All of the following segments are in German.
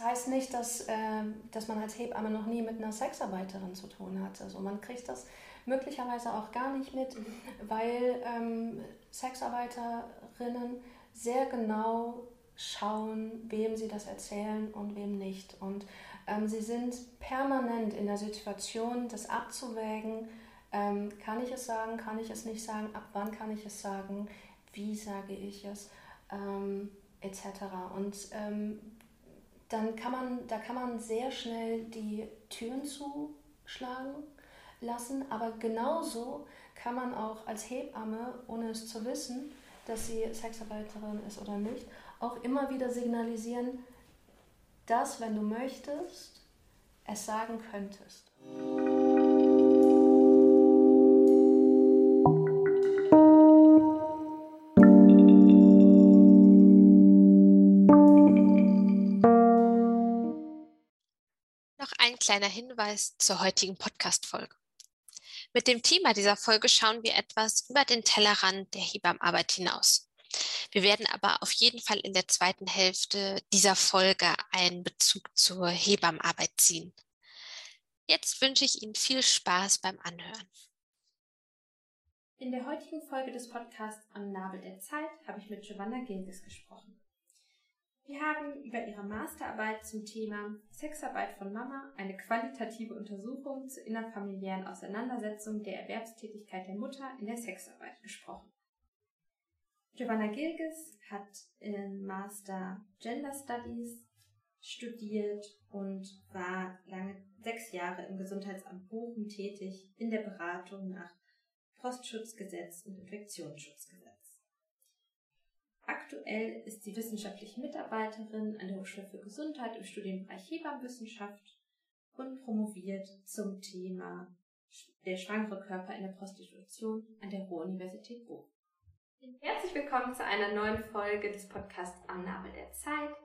das heißt nicht, dass, äh, dass man als Hebamme noch nie mit einer Sexarbeiterin zu tun hat. Also man kriegt das möglicherweise auch gar nicht mit, weil ähm, Sexarbeiterinnen sehr genau schauen, wem sie das erzählen und wem nicht. Und ähm, sie sind permanent in der Situation, das abzuwägen, ähm, kann ich es sagen, kann ich es nicht sagen, ab wann kann ich es sagen, wie sage ich es, ähm, etc. Und ähm, dann kann man, da kann man sehr schnell die Türen zuschlagen lassen, aber genauso kann man auch als Hebamme, ohne es zu wissen, dass sie Sexarbeiterin ist oder nicht, auch immer wieder signalisieren, dass, wenn du möchtest, es sagen könntest. Kleiner Hinweis zur heutigen Podcast-Folge. Mit dem Thema dieser Folge schauen wir etwas über den Tellerrand der Hebammenarbeit hinaus. Wir werden aber auf jeden Fall in der zweiten Hälfte dieser Folge einen Bezug zur Hebammenarbeit ziehen. Jetzt wünsche ich Ihnen viel Spaß beim Anhören. In der heutigen Folge des Podcasts Am Nabel der Zeit habe ich mit Giovanna Gilges gesprochen. Wir haben über ihre Masterarbeit zum Thema Sexarbeit von Mama, eine qualitative Untersuchung zur innerfamiliären Auseinandersetzung der Erwerbstätigkeit der Mutter in der Sexarbeit gesprochen. Giovanna Gilges hat im Master Gender Studies studiert und war lange sechs Jahre im Gesundheitsamt Bochum tätig in der Beratung nach Postschutzgesetz und Infektionsschutzgesetz. Aktuell ist sie wissenschaftliche Mitarbeiterin an der Hochschule für Gesundheit im Studienbereich Hebammenwissenschaft und promoviert zum Thema der schwangere Körper in der Prostitution an der Ruhr-Universität Bochum. Herzlich willkommen zu einer neuen Folge des Podcasts Am Nabel der Zeit,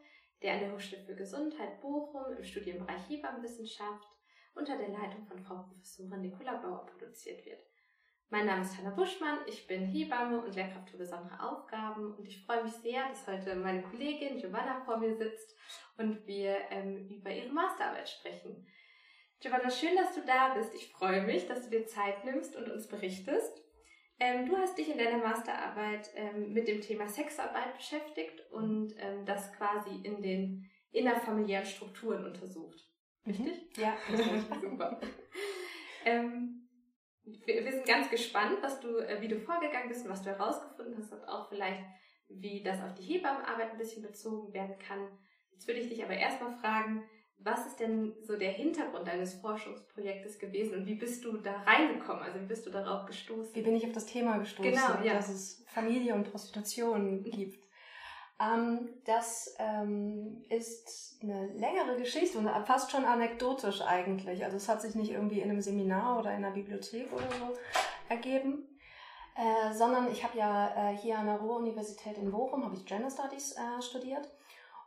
der an der Hochschule für Gesundheit Bochum im Studienbereich Hebammenwissenschaft unter der Leitung von Frau Professorin Nicola Bauer produziert wird. Mein Name ist Hanna Buschmann, ich bin Hebamme und Lehrkraft für besondere Aufgaben und ich freue mich sehr, dass heute meine Kollegin Giovanna vor mir sitzt und wir ähm, über ihre Masterarbeit sprechen. Giovanna, schön, dass du da bist. Ich freue mich, dass du dir Zeit nimmst und uns berichtest. Ähm, du hast dich in deiner Masterarbeit ähm, mit dem Thema Sexarbeit beschäftigt und ähm, das quasi in den innerfamiliären Strukturen untersucht. Richtig? Mhm. Ja, super. Ähm, wir, wir, sind ganz gespannt, was du, äh, wie du vorgegangen bist und was du herausgefunden hast und auch vielleicht, wie das auf die Hebammenarbeit ein bisschen bezogen werden kann. Jetzt würde ich dich aber erstmal fragen, was ist denn so der Hintergrund deines Forschungsprojektes gewesen und wie bist du da reingekommen? Also wie bist du darauf gestoßen? Wie bin ich auf das Thema gestoßen, genau, ja. dass es Familie und Prostitution gibt? Ähm, das ähm, ist eine längere Geschichte und fast schon anekdotisch eigentlich. Also es hat sich nicht irgendwie in einem Seminar oder in einer Bibliothek oder so ergeben, äh, sondern ich habe ja äh, hier an der Ruhr-Universität in Bochum habe ich Gender Studies äh, studiert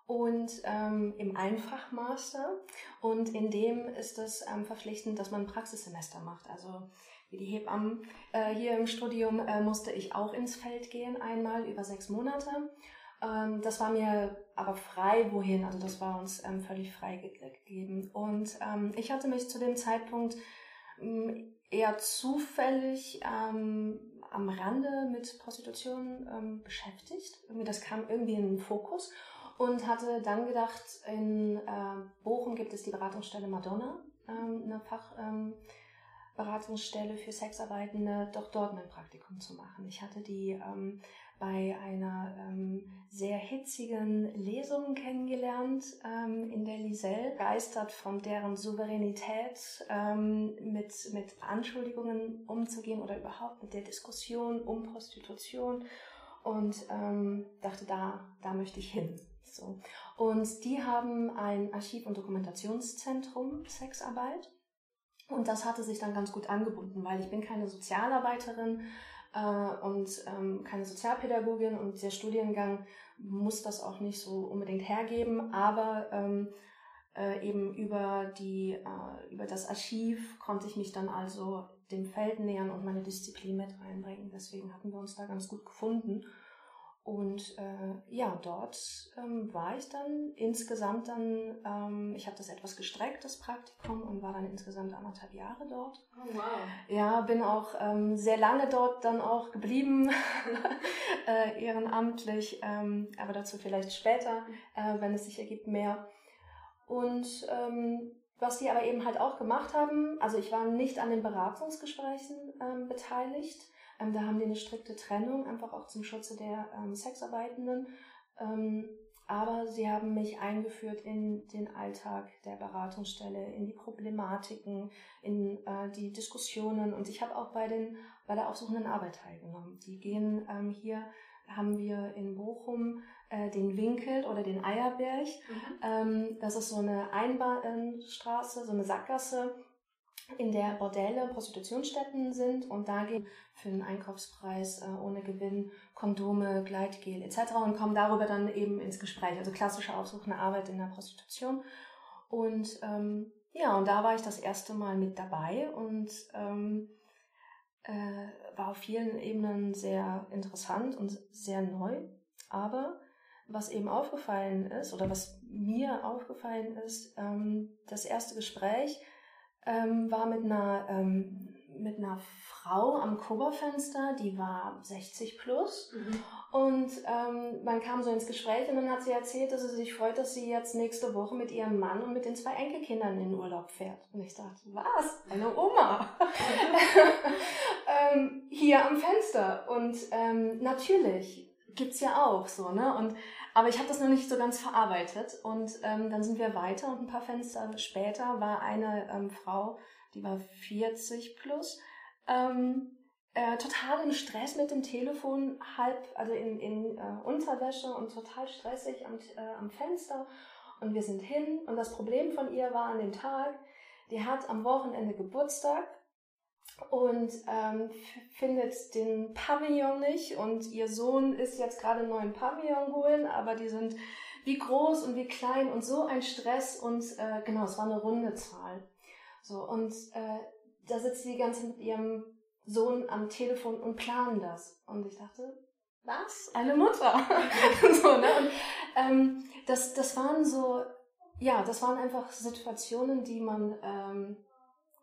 und ähm, im Einfachmaster und in dem ist es ähm, verpflichtend, dass man ein Praxissemester macht. Also wie die Hebammen äh, hier im Studium äh, musste ich auch ins Feld gehen einmal über sechs Monate ähm, das war mir aber frei, wohin. Also das war uns ähm, völlig frei gegeben. Und ähm, ich hatte mich zu dem Zeitpunkt ähm, eher zufällig ähm, am Rande mit Prostitution ähm, beschäftigt. Irgendwie, das kam irgendwie in den Fokus und hatte dann gedacht, in äh, Bochum gibt es die Beratungsstelle Madonna, eine Fachberatungsstelle für Sexarbeitende, doch dort mein Praktikum zu machen. Ich hatte die ähm, bei einer ähm, sehr hitzigen Lesung kennengelernt ähm, in der Liselle, geistert von deren Souveränität ähm, mit, mit Anschuldigungen umzugehen oder überhaupt mit der Diskussion um Prostitution und ähm, dachte, da, da möchte ich hin. So. Und die haben ein Archiv- und Dokumentationszentrum Sexarbeit. Und das hatte sich dann ganz gut angebunden, weil ich bin keine Sozialarbeiterin, äh, und ähm, keine Sozialpädagogin und der Studiengang muss das auch nicht so unbedingt hergeben, aber ähm, äh, eben über, die, äh, über das Archiv konnte ich mich dann also dem Feld nähern und meine Disziplin mit reinbringen. Deswegen hatten wir uns da ganz gut gefunden. Und äh, ja, dort ähm, war ich dann insgesamt dann, ähm, ich habe das etwas gestreckt, das Praktikum, und war dann insgesamt anderthalb Jahre dort. Oh, wow. Ja, bin auch ähm, sehr lange dort dann auch geblieben, äh, ehrenamtlich, ähm, aber dazu vielleicht später, äh, wenn es sich ergibt, mehr. Und ähm, was die aber eben halt auch gemacht haben, also ich war nicht an den Beratungsgesprächen ähm, beteiligt, ähm, da haben die eine strikte Trennung, einfach auch zum Schutze der ähm, Sexarbeitenden. Ähm, aber sie haben mich eingeführt in den Alltag der Beratungsstelle, in die Problematiken, in äh, die Diskussionen. Und ich habe auch bei, den, bei der aufsuchenden Arbeit teilgenommen. Die gehen ähm, hier, haben wir in Bochum äh, den Winkel oder den Eierberg. Mhm. Ähm, das ist so eine Einbahnstraße, so eine Sackgasse in der Bordelle Prostitutionsstätten sind und da gehen für einen Einkaufspreis äh, ohne Gewinn Kondome, Gleitgel etc. und kommen darüber dann eben ins Gespräch. Also klassische aufsuchende Arbeit in der Prostitution. Und ähm, ja, und da war ich das erste Mal mit dabei und ähm, äh, war auf vielen Ebenen sehr interessant und sehr neu. Aber was eben aufgefallen ist oder was mir aufgefallen ist, ähm, das erste Gespräch ähm, war mit einer, ähm, mit einer Frau am Koberfenster, die war 60 plus. Mhm. Und ähm, man kam so ins Gespräch und dann hat sie erzählt, dass sie sich freut, dass sie jetzt nächste Woche mit ihrem Mann und mit den zwei Enkelkindern in den Urlaub fährt. Und ich dachte, was? Eine Oma? ähm, hier am Fenster. Und ähm, natürlich gibt's ja auch so, ne? Und aber ich habe das noch nicht so ganz verarbeitet. Und ähm, dann sind wir weiter und ein paar Fenster später war eine ähm, Frau, die war 40 plus, ähm, äh, total im Stress mit dem Telefon, halb, also in, in äh, Unterwäsche und total stressig am, äh, am Fenster. Und wir sind hin. Und das Problem von ihr war an dem Tag, die hat am Wochenende Geburtstag und ähm, findet den Pavillon nicht und ihr Sohn ist jetzt gerade einen neuen Pavillon holen, aber die sind wie groß und wie klein und so ein Stress und äh, genau, es war eine runde Zahl. So und äh, da sitzt sie die ganze mit ihrem Sohn am Telefon und planen das und ich dachte, was? Eine Mutter. so, ne? Und ähm, das, das waren so, ja, das waren einfach Situationen, die man ähm,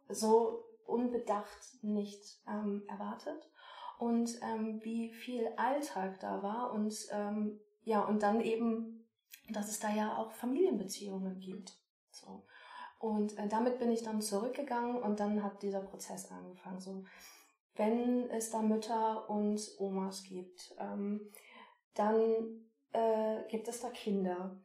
so unbedacht nicht ähm, erwartet und ähm, wie viel Alltag da war und ähm, ja und dann eben, dass es da ja auch Familienbeziehungen gibt. So. Und äh, damit bin ich dann zurückgegangen und dann hat dieser Prozess angefangen. So, wenn es da Mütter und Omas gibt, ähm, dann äh, gibt es da Kinder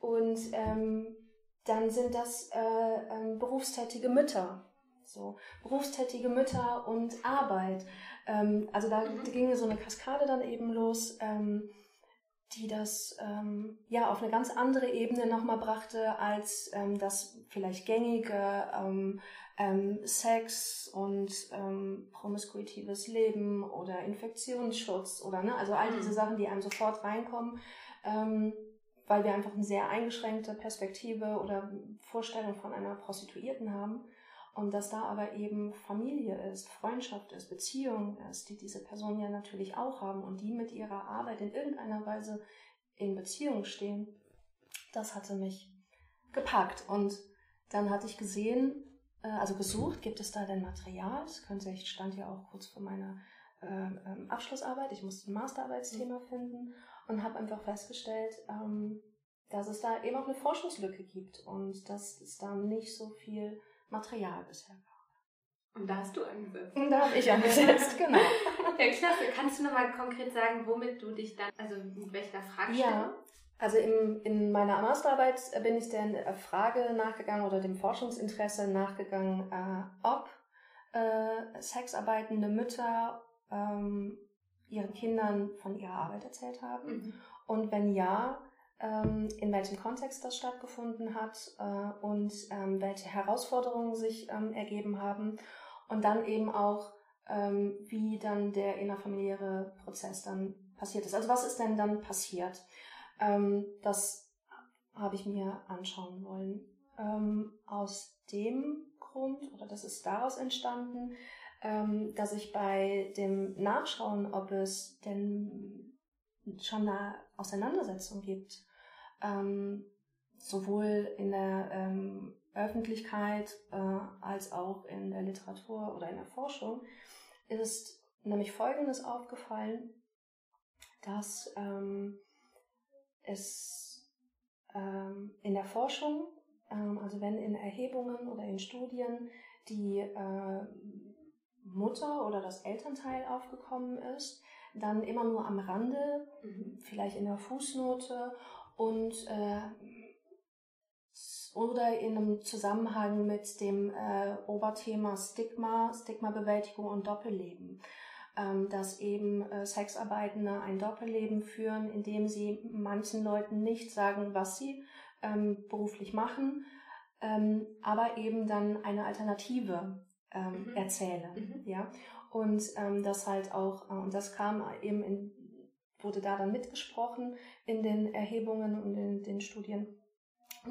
und ähm, dann sind das äh, ähm, berufstätige Mütter so berufstätige Mütter und Arbeit. Ähm, also da mhm. ging so eine Kaskade dann eben los, ähm, die das ähm, ja auf eine ganz andere Ebene nochmal brachte als ähm, das vielleicht gängige ähm, ähm, Sex und promiskuitives Leben oder Infektionsschutz oder ne, also all diese mhm. Sachen, die einem sofort reinkommen. Weil wir einfach eine sehr eingeschränkte Perspektive oder Vorstellung von einer Prostituierten haben. Und dass da aber eben Familie ist, Freundschaft ist, Beziehung ist, die diese Personen ja natürlich auch haben und die mit ihrer Arbeit in irgendeiner Weise in Beziehung stehen, das hatte mich gepackt. Und dann hatte ich gesehen, äh, also gesucht, gibt es da denn Material? Das könnte, ich stand ja auch kurz vor meiner äh, ähm, Abschlussarbeit, ich musste ein Masterarbeitsthema finden und habe einfach festgestellt, ähm, dass es da eben auch eine Forschungslücke gibt und dass es da nicht so viel Material bisher gab. Und da hast du angesetzt. Und da habe ich angesetzt, genau. ja, klasse. Kannst du nochmal konkret sagen, womit du dich dann, also mit welcher Fragestellung? Ja, also im, in meiner Masterarbeit bin ich der Frage nachgegangen oder dem Forschungsinteresse nachgegangen, äh, ob äh, sexarbeitende Mütter ähm, ihren Kindern von ihrer Arbeit erzählt haben. Mhm. Und wenn ja, in welchem Kontext das stattgefunden hat äh, und ähm, welche Herausforderungen sich ähm, ergeben haben und dann eben auch, wie dann der innerfamiliäre Prozess dann passiert ist. Also was ist denn dann passiert? das habe ich mir anschauen wollen. aus dem Grund, oder das ist daraus entstanden, dass ich bei dem Nachschauen, ob es denn schon eine Auseinandersetzung gibt, ähm, sowohl in der ähm, Öffentlichkeit äh, als auch in der Literatur oder in der Forschung, ist nämlich Folgendes aufgefallen, dass ähm, es ähm, in der Forschung, ähm, also wenn in Erhebungen oder in Studien die äh, Mutter oder das Elternteil aufgekommen ist, dann immer nur am Rande, mhm. vielleicht in der Fußnote und äh, oder in einem Zusammenhang mit dem äh, Oberthema Stigma, Stigmabewältigung und Doppelleben. Ähm, dass eben äh, Sexarbeitende ein Doppelleben führen, indem sie manchen Leuten nicht sagen, was sie ähm, beruflich machen, ähm, aber eben dann eine Alternative ähm, mhm. erzählen. Mhm. Ja? Und ähm, das halt auch, äh, und das kam eben in, wurde da dann mitgesprochen in den Erhebungen und in den Studien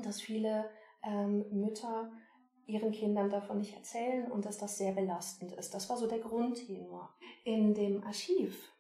dass viele ähm, Mütter ihren Kindern davon nicht erzählen und dass das sehr belastend ist. Das war so der Grundtenor. In dem Archiv,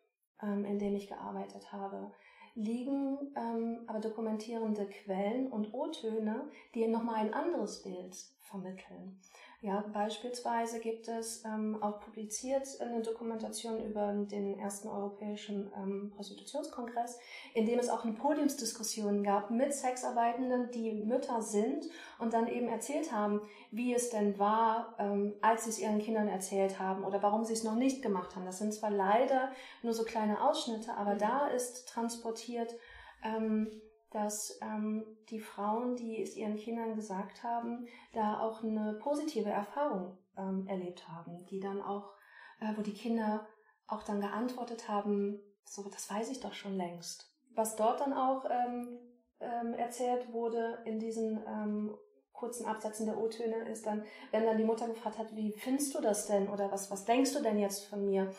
ähm, in dem ich gearbeitet habe, liegen ähm, aber dokumentierende Quellen und O-Töne, die nochmal ein anderes Bild vermitteln. Ja, beispielsweise gibt es ähm, auch publiziert eine Dokumentation über den ersten europäischen ähm, Prostitutionskongress, in dem es auch eine Podiumsdiskussion gab mit Sexarbeitenden, die Mütter sind und dann eben erzählt haben, wie es denn war, ähm, als sie es ihren Kindern erzählt haben oder warum sie es noch nicht gemacht haben. Das sind zwar leider nur so kleine Ausschnitte, aber mhm. da ist transportiert, ähm, dass ähm, die Frauen, die es ihren Kindern gesagt haben, da auch eine positive Erfahrung ähm, erlebt haben, die dann auch, äh, wo die Kinder auch dann geantwortet haben, so, das weiß ich doch schon längst. Was dort dann auch ähm, ähm, erzählt wurde in diesen ähm, kurzen Absätzen der O-Töne ist dann, wenn dann die Mutter gefragt hat, wie findest du das denn oder was, was denkst du denn jetzt von mir?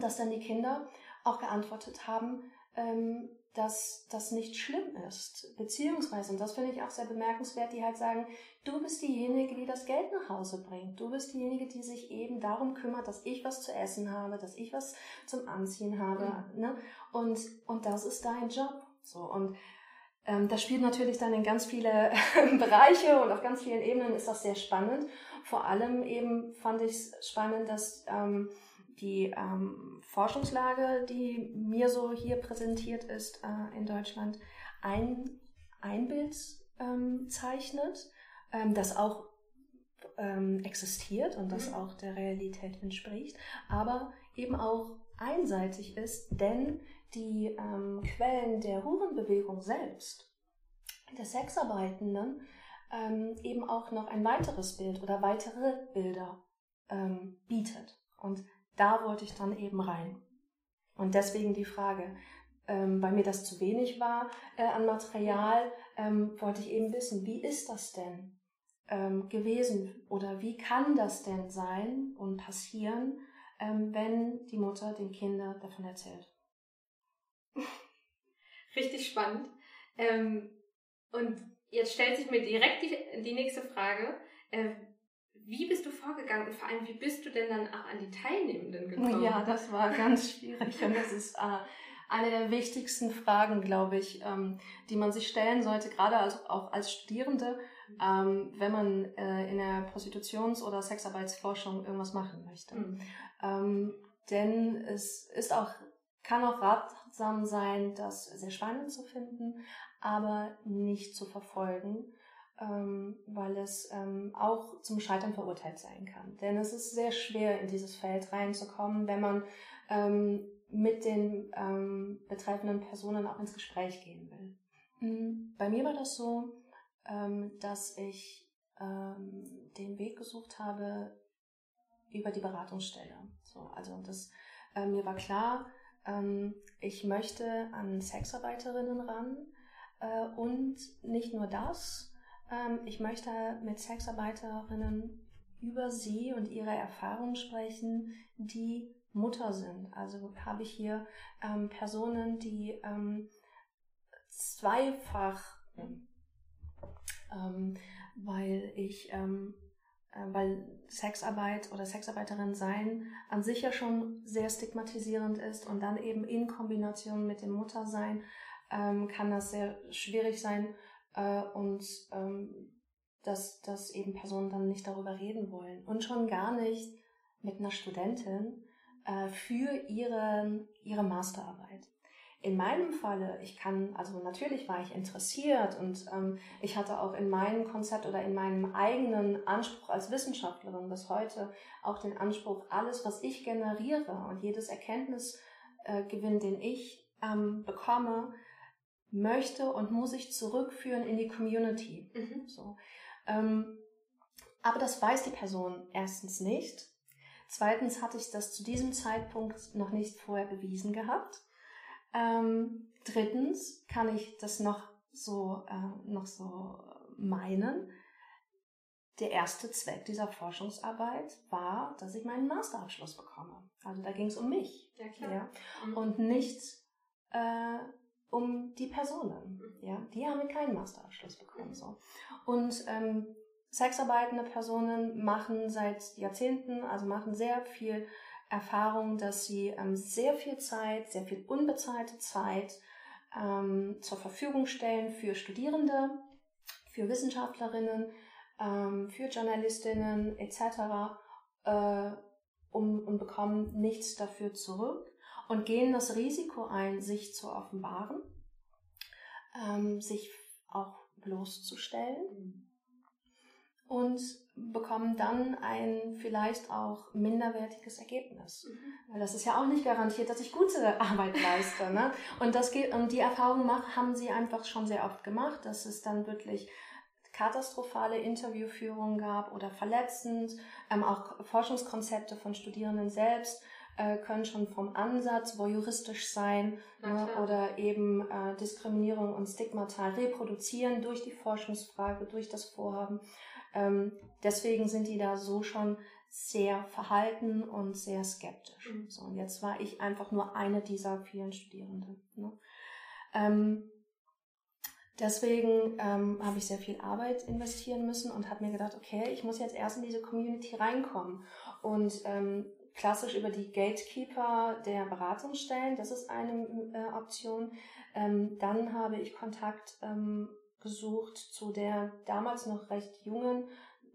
dass dann die Kinder auch geantwortet haben, ähm, dass das nicht schlimm ist. Beziehungsweise, und das finde ich auch sehr bemerkenswert, die halt sagen, du bist diejenige, die das Geld nach Hause bringt. Du bist diejenige, die sich eben darum kümmert, dass ich was zu essen habe, dass ich was zum Anziehen habe. Mhm. Ne? Und, und das ist dein Job. So, und ähm, das spielt natürlich dann in ganz viele Bereiche und auf ganz vielen Ebenen ist das sehr spannend. Vor allem eben fand ich es spannend, dass ähm, die ähm, Forschungslage, die mir so hier präsentiert ist äh, in Deutschland, ein, ein Bild ähm, zeichnet, ähm, das auch ähm, existiert und das mhm. auch der Realität entspricht, aber eben auch einseitig ist, denn die ähm, Quellen der Hurenbewegung selbst, der Sexarbeitenden, ähm, eben auch noch ein weiteres Bild oder weitere Bilder bietet. Und da wollte ich dann eben rein. Und deswegen die Frage, ähm, weil mir das zu wenig war äh, an Material, ähm, wollte ich eben wissen, wie ist das denn ähm, gewesen oder wie kann das denn sein und passieren, ähm, wenn die Mutter den Kindern davon erzählt. Richtig spannend. Ähm, und jetzt stellt sich mir direkt die, die nächste Frage. Äh, wie bist du vorgegangen und vor allem, wie bist du denn dann auch an die Teilnehmenden gekommen? Ja, das war ganz schwierig und das ist äh, eine der wichtigsten Fragen, glaube ich, ähm, die man sich stellen sollte, gerade als, auch als Studierende, ähm, wenn man äh, in der Prostitutions- oder Sexarbeitsforschung irgendwas machen möchte. Mhm. Ähm, denn es ist auch, kann auch ratsam sein, das sehr spannend zu finden, aber nicht zu verfolgen ähm, weil es ähm, auch zum Scheitern verurteilt sein kann. Denn es ist sehr schwer, in dieses Feld reinzukommen, wenn man ähm, mit den ähm, betreffenden Personen auch ins Gespräch gehen will. Mhm. Bei mir war das so, ähm, dass ich ähm, den Weg gesucht habe über die Beratungsstelle. So, also das, äh, mir war klar, ähm, ich möchte an Sexarbeiterinnen ran äh, und nicht nur das, ähm, ich möchte mit Sexarbeiterinnen über sie und ihre Erfahrungen sprechen, die Mutter sind. Also habe ich hier ähm, Personen, die ähm, zweifach, ähm, weil ich ähm, äh, weil Sexarbeit oder Sexarbeiterin sein an sich ja schon sehr stigmatisierend ist und dann eben in Kombination mit dem Muttersein ähm, kann das sehr schwierig sein äh, und ähm, dass, dass eben Personen dann nicht darüber reden wollen und schon gar nicht mit einer Studentin äh, für ihre, ihre Masterarbeit. In meinem Falle, ich kann, also natürlich war ich interessiert und ähm, ich hatte auch in meinem Konzept oder in meinem eigenen Anspruch als Wissenschaftlerin bis heute auch den Anspruch, alles, was ich generiere und jedes Erkenntnisgewinn, äh, den ich ähm, bekomme, möchte und muss ich zurückführen in die Community. Mhm. So. Ähm, aber das weiß die Person erstens nicht. Zweitens hatte ich das zu diesem Zeitpunkt noch nicht vorher bewiesen gehabt. Ähm, drittens kann ich das noch so, äh, noch so meinen. Der erste Zweck dieser Forschungsarbeit war, dass ich meinen Masterabschluss bekomme. Also da ging es um mich. Ja, klar. Ja? Mhm. Und nicht äh, um die Personen. Ja? Die haben keinen Masterabschluss bekommen. So. Und ähm, sexarbeitende Personen machen seit Jahrzehnten, also machen sehr viel Erfahrung, dass sie ähm, sehr viel Zeit, sehr viel unbezahlte Zeit ähm, zur Verfügung stellen für Studierende, für Wissenschaftlerinnen, ähm, für Journalistinnen etc. Äh, um, und bekommen nichts dafür zurück und gehen das Risiko ein, sich zu offenbaren, ähm, sich auch bloßzustellen. Und bekommen dann ein vielleicht auch minderwertiges Ergebnis. Mhm. Weil das ist ja auch nicht garantiert, dass ich gute Arbeit leiste. Ne? Und, das geht, und die Erfahrung mach, haben sie einfach schon sehr oft gemacht, dass es dann wirklich katastrophale Interviewführungen gab oder verletzend. Ähm, auch Forschungskonzepte von Studierenden selbst äh, können schon vom Ansatz voyeuristisch sein ne? oder eben äh, Diskriminierung und Stigmata reproduzieren durch die Forschungsfrage, durch das Vorhaben. Ähm, deswegen sind die da so schon sehr verhalten und sehr skeptisch. Mhm. So, und jetzt war ich einfach nur eine dieser vielen Studierenden. Ne? Ähm, deswegen ähm, habe ich sehr viel Arbeit investieren müssen und habe mir gedacht, okay, ich muss jetzt erst in diese Community reinkommen. Und ähm, klassisch über die Gatekeeper der Beratungsstellen, das ist eine äh, Option. Ähm, dann habe ich Kontakt ähm, gesucht zu der damals noch recht jungen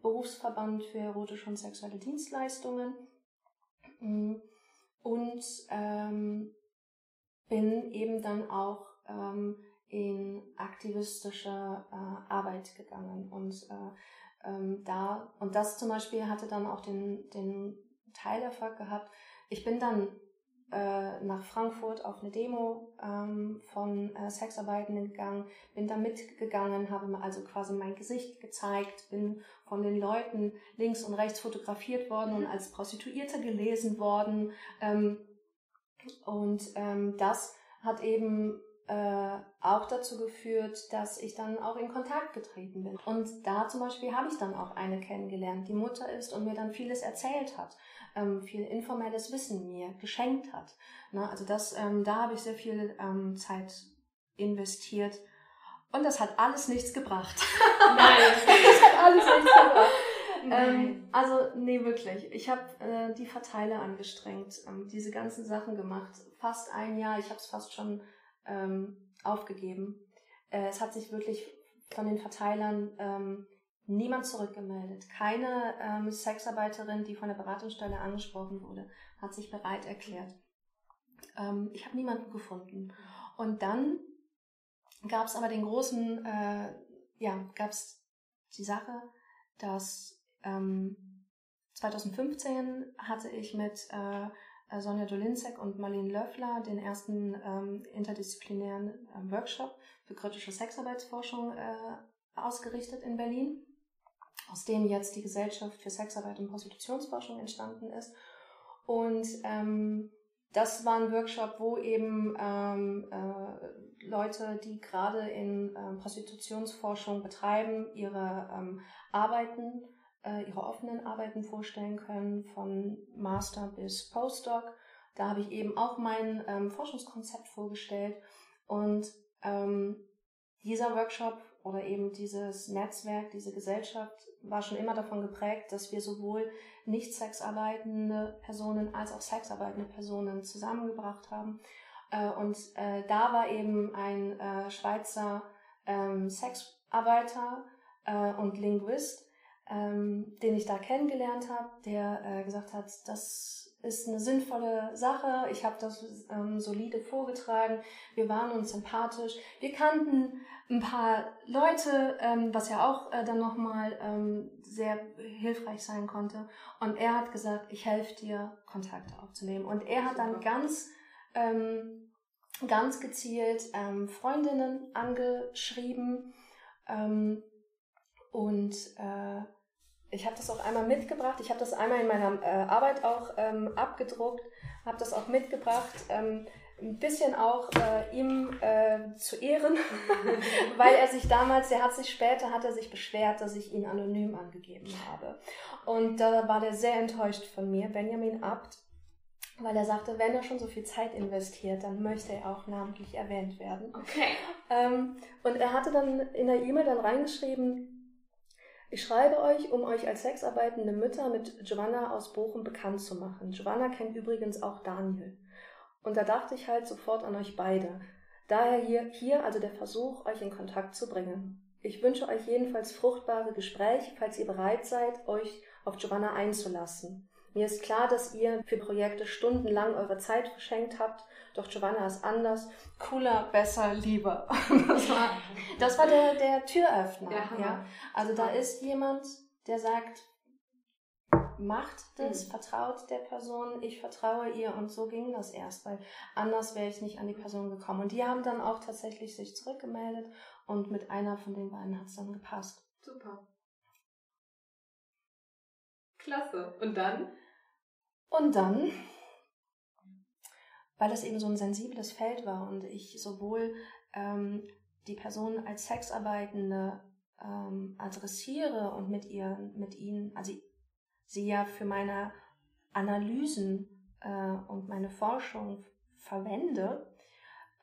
Berufsverband für erotische und sexuelle Dienstleistungen mm. und ähm, bin eben dann auch ähm, in aktivistische äh, Arbeit gegangen und äh, ähm, da und das zum Beispiel hatte dann auch den den Teilerfolg gehabt. Ich bin dann äh, nach Frankfurt auf eine Demo ähm, von äh, Sexarbeitenden gegangen, bin da mitgegangen, habe mir also quasi mein Gesicht gezeigt, bin von den Leuten links und rechts fotografiert worden und als Prostituierte gelesen worden. Ähm, und ähm, das hat eben äh, auch dazu geführt, dass ich dann auch in Kontakt getreten bin. Und da zum Beispiel habe ich dann auch eine kennengelernt, die Mutter ist und mir dann vieles erzählt hat, ähm, viel informelles Wissen mir geschenkt hat. Na, also das, ähm, da habe ich sehr viel ähm, Zeit investiert. Und das hat alles nichts gebracht. Nein. das hat alles nichts gebracht. Ähm, also, nee, wirklich. Ich habe äh, die Verteiler angestrengt, ähm, diese ganzen Sachen gemacht. Fast ein Jahr, ich habe es fast schon ähm, aufgegeben. Äh, es hat sich wirklich von den Verteilern ähm, niemand zurückgemeldet. Keine ähm, Sexarbeiterin, die von der Beratungsstelle angesprochen wurde, hat sich bereit erklärt. Ähm, ich habe niemanden gefunden. Und dann gab es aber den großen, äh, ja, gab es die Sache, dass ähm, 2015 hatte ich mit äh, Sonja Dolinzek und Marlene Löffler den ersten ähm, interdisziplinären äh, Workshop für kritische Sexarbeitsforschung äh, ausgerichtet in Berlin, aus dem jetzt die Gesellschaft für Sexarbeit und Prostitutionsforschung entstanden ist. Und ähm, das war ein Workshop, wo eben ähm, äh, Leute, die gerade in äh, Prostitutionsforschung betreiben, ihre ähm, Arbeiten äh, ihre offenen Arbeiten vorstellen können, von Master bis Postdoc. Da habe ich eben auch mein ähm, Forschungskonzept vorgestellt und ähm, dieser Workshop oder eben dieses Netzwerk, diese Gesellschaft war schon immer davon geprägt, dass wir sowohl nicht sexarbeitende Personen als auch sexarbeitende Personen zusammengebracht haben. Äh, und äh, da war eben ein äh, Schweizer ähm, Sexarbeiter und Linguist, ähm, den ich da kennengelernt habe, der äh, gesagt hat, das ist eine sinnvolle Sache. Ich habe das ähm, solide vorgetragen. Wir waren uns sympathisch. Wir kannten ein paar Leute, ähm, was ja auch äh, dann nochmal ähm, sehr hilfreich sein konnte. Und er hat gesagt, ich helfe dir, Kontakte aufzunehmen. Und er hat dann ganz, ähm, ganz gezielt ähm, Freundinnen angeschrieben ähm, und äh, ich habe das auch einmal mitgebracht. Ich habe das einmal in meiner äh, Arbeit auch ähm, abgedruckt, habe das auch mitgebracht. Ähm, ein bisschen auch äh, ihm äh, zu ehren, weil er sich damals, der hat sich später, hat er sich beschwert, dass ich ihn anonym angegeben habe. Und da war der sehr enttäuscht von mir, Benjamin Abt, weil er sagte, wenn er schon so viel Zeit investiert, dann möchte er auch namentlich erwähnt werden. Okay. Ähm, und er hatte dann in der E-Mail dann reingeschrieben, ich schreibe euch, um euch als sexarbeitende Mütter mit Giovanna aus Bochum bekannt zu machen. Giovanna kennt übrigens auch Daniel. Und da dachte ich halt sofort an euch beide. Daher hier, hier also der Versuch, euch in Kontakt zu bringen. Ich wünsche euch jedenfalls fruchtbare Gespräche, falls ihr bereit seid, euch auf Giovanna einzulassen. Mir ist klar, dass ihr für Projekte stundenlang eure Zeit verschenkt habt, doch Giovanna ist anders. Cooler, besser, lieber. Das war, das war der, der Türöffner. Ja, ja. Also da ist jemand, der sagt, macht das, mhm. vertraut der Person, ich vertraue ihr und so ging das erst, weil anders wäre ich nicht an die Person gekommen. Und die haben dann auch tatsächlich sich zurückgemeldet und mit einer von den beiden hat es dann gepasst. Super. Klasse. Und dann? Und dann, weil das eben so ein sensibles Feld war und ich sowohl ähm, die Person als Sexarbeitende ähm, adressiere und mit ihr, mit ihnen, also sie ja für meine Analysen äh, und meine Forschung verwende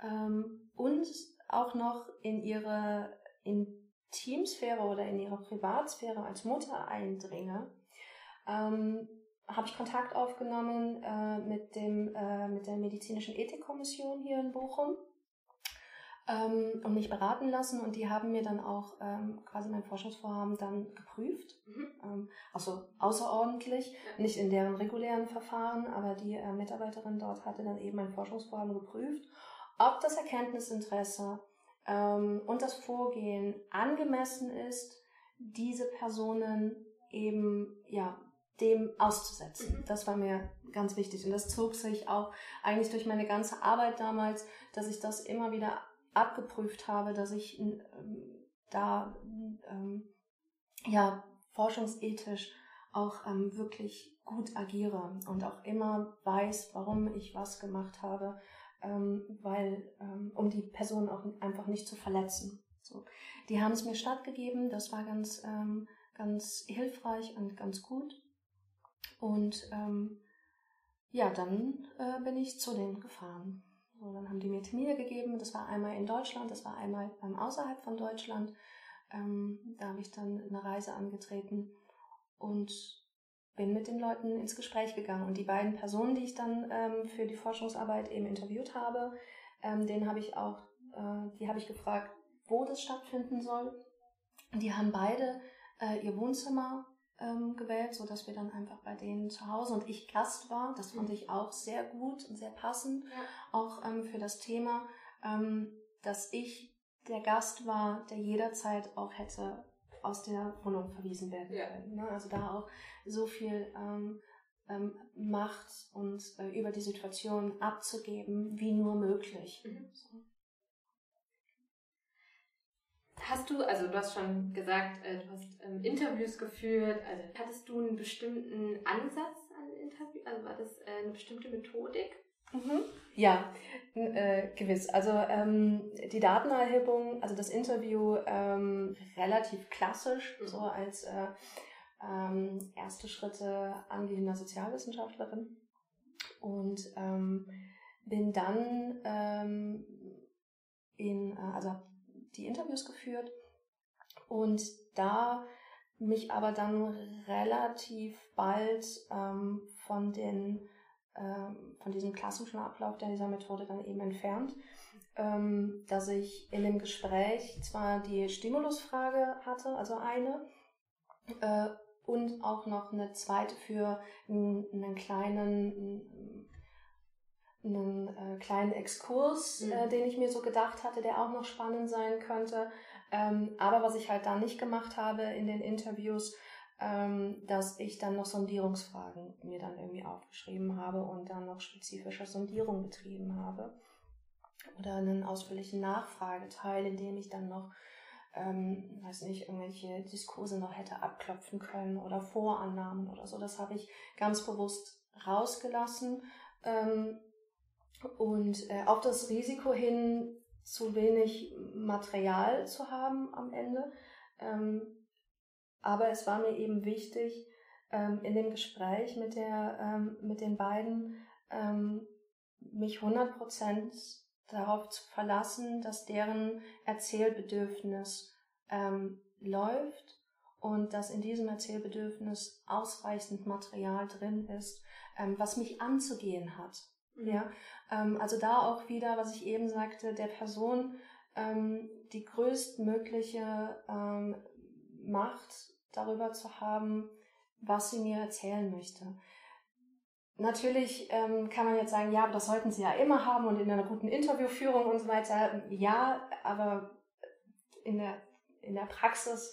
ähm, und auch noch in ihre Intimsphäre oder in ihre Privatsphäre als Mutter eindringe, ähm, habe ich Kontakt aufgenommen äh, mit, dem, äh, mit der medizinischen Ethikkommission hier in Bochum ähm, und mich beraten lassen und die haben mir dann auch ähm, quasi mein Forschungsvorhaben dann geprüft. Mhm. Ähm, also außerordentlich, ja. nicht in deren regulären Verfahren, aber die äh, Mitarbeiterin dort hatte dann eben mein Forschungsvorhaben geprüft, ob das Erkenntnisinteresse ähm, und das Vorgehen angemessen ist, diese Personen eben ja dem auszusetzen. Mhm. Das war mir ganz wichtig. Und das zog sich auch eigentlich durch meine ganze Arbeit damals, dass ich das immer wieder abgeprüft habe, dass ich ähm, da ähm, ja forschungsethisch auch ähm, wirklich gut agiere und auch immer weiß, warum ich was gemacht habe, ähm, weil ähm, um die Person auch einfach nicht zu verletzen. So, die haben es mir stattgegeben. Das war ganz ähm, ganz hilfreich und ganz gut. Und ähm, ja, dann äh, bin ich zu denen gefahren. So, dann haben die mir Termine gegeben. Das war einmal in Deutschland, das war einmal ähm, außerhalb von Deutschland. Ähm, da habe ich dann eine Reise angetreten und bin mit den Leuten ins Gespräch gegangen. Und die beiden Personen, die ich dann ähm, für die Forschungsarbeit eben interviewt habe, ähm, denen habe ich auch, äh, die habe ich gefragt, wo das stattfinden soll. Die haben beide äh, ihr Wohnzimmer ähm, gewählt, so dass wir dann einfach bei denen zu Hause und ich Gast war. Das fand mhm. ich auch sehr gut und sehr passend, ja. auch ähm, für das Thema, ähm, dass ich der Gast war, der jederzeit auch hätte aus der Wohnung verwiesen werden ja. können. Ne? Also da auch so viel ähm, ähm, Macht und äh, über die Situation abzugeben, wie nur möglich. Mhm. So. Hast du, also du hast schon gesagt, äh, du hast ähm, Interviews geführt, also hattest du einen bestimmten Ansatz an Interview, also war das äh, eine bestimmte Methodik? Mhm. Ja, äh, gewiss. Also ähm, die Datenerhebung, also das Interview ähm, relativ klassisch, mhm. so als äh, ähm, erste Schritte angehender Sozialwissenschaftlerin. Und ähm, bin dann ähm, in, äh, also die Interviews geführt Und da mich aber dann relativ bald ähm, von den ähm, von diesem klassischen Ablauf der dieser Methode dann eben entfernt, ähm, dass ich in dem Gespräch zwar die Stimulusfrage hatte, also eine, äh, und auch noch eine zweite für einen kleinen einen äh, kleinen Exkurs, mhm. äh, den ich mir so gedacht hatte, der auch noch spannend sein könnte. Ähm, aber was ich halt da nicht gemacht habe in den Interviews, ähm, dass ich dann noch Sondierungsfragen mir dann irgendwie aufgeschrieben habe und dann noch spezifische Sondierung betrieben habe. Oder einen ausführlichen Nachfrageteil, in dem ich dann noch, ähm, weiß nicht, irgendwelche Diskurse noch hätte abklopfen können oder Vorannahmen oder so. Das habe ich ganz bewusst rausgelassen. Ähm, und äh, auf das Risiko hin, zu wenig Material zu haben am Ende. Ähm, aber es war mir eben wichtig, ähm, in dem Gespräch mit, der, ähm, mit den beiden ähm, mich 100% darauf zu verlassen, dass deren Erzählbedürfnis ähm, läuft und dass in diesem Erzählbedürfnis ausreichend Material drin ist, ähm, was mich anzugehen hat. Mhm. Ja, also da auch wieder, was ich eben sagte, der Person ähm, die größtmögliche ähm, Macht darüber zu haben, was sie mir erzählen möchte. Natürlich ähm, kann man jetzt sagen, ja, das sollten sie ja immer haben und in einer guten Interviewführung und so weiter. Ja, aber in der, in der Praxis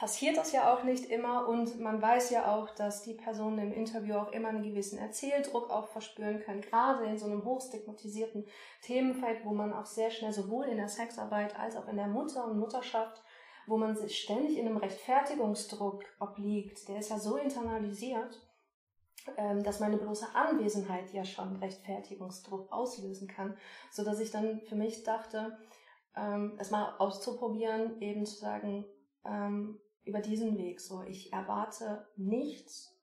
passiert das ja auch nicht immer. Und man weiß ja auch, dass die Personen im Interview auch immer einen gewissen Erzähldruck auch verspüren können, gerade in so einem hochstigmatisierten Themenfeld, wo man auch sehr schnell sowohl in der Sexarbeit als auch in der Mutter und Mutterschaft, wo man sich ständig in einem Rechtfertigungsdruck obliegt, der ist ja so internalisiert, ähm, dass meine bloße Anwesenheit ja schon Rechtfertigungsdruck auslösen kann, so dass ich dann für mich dachte, ähm, es mal auszuprobieren, eben zu sagen, ähm, über diesen Weg. So, ich erwarte nichts,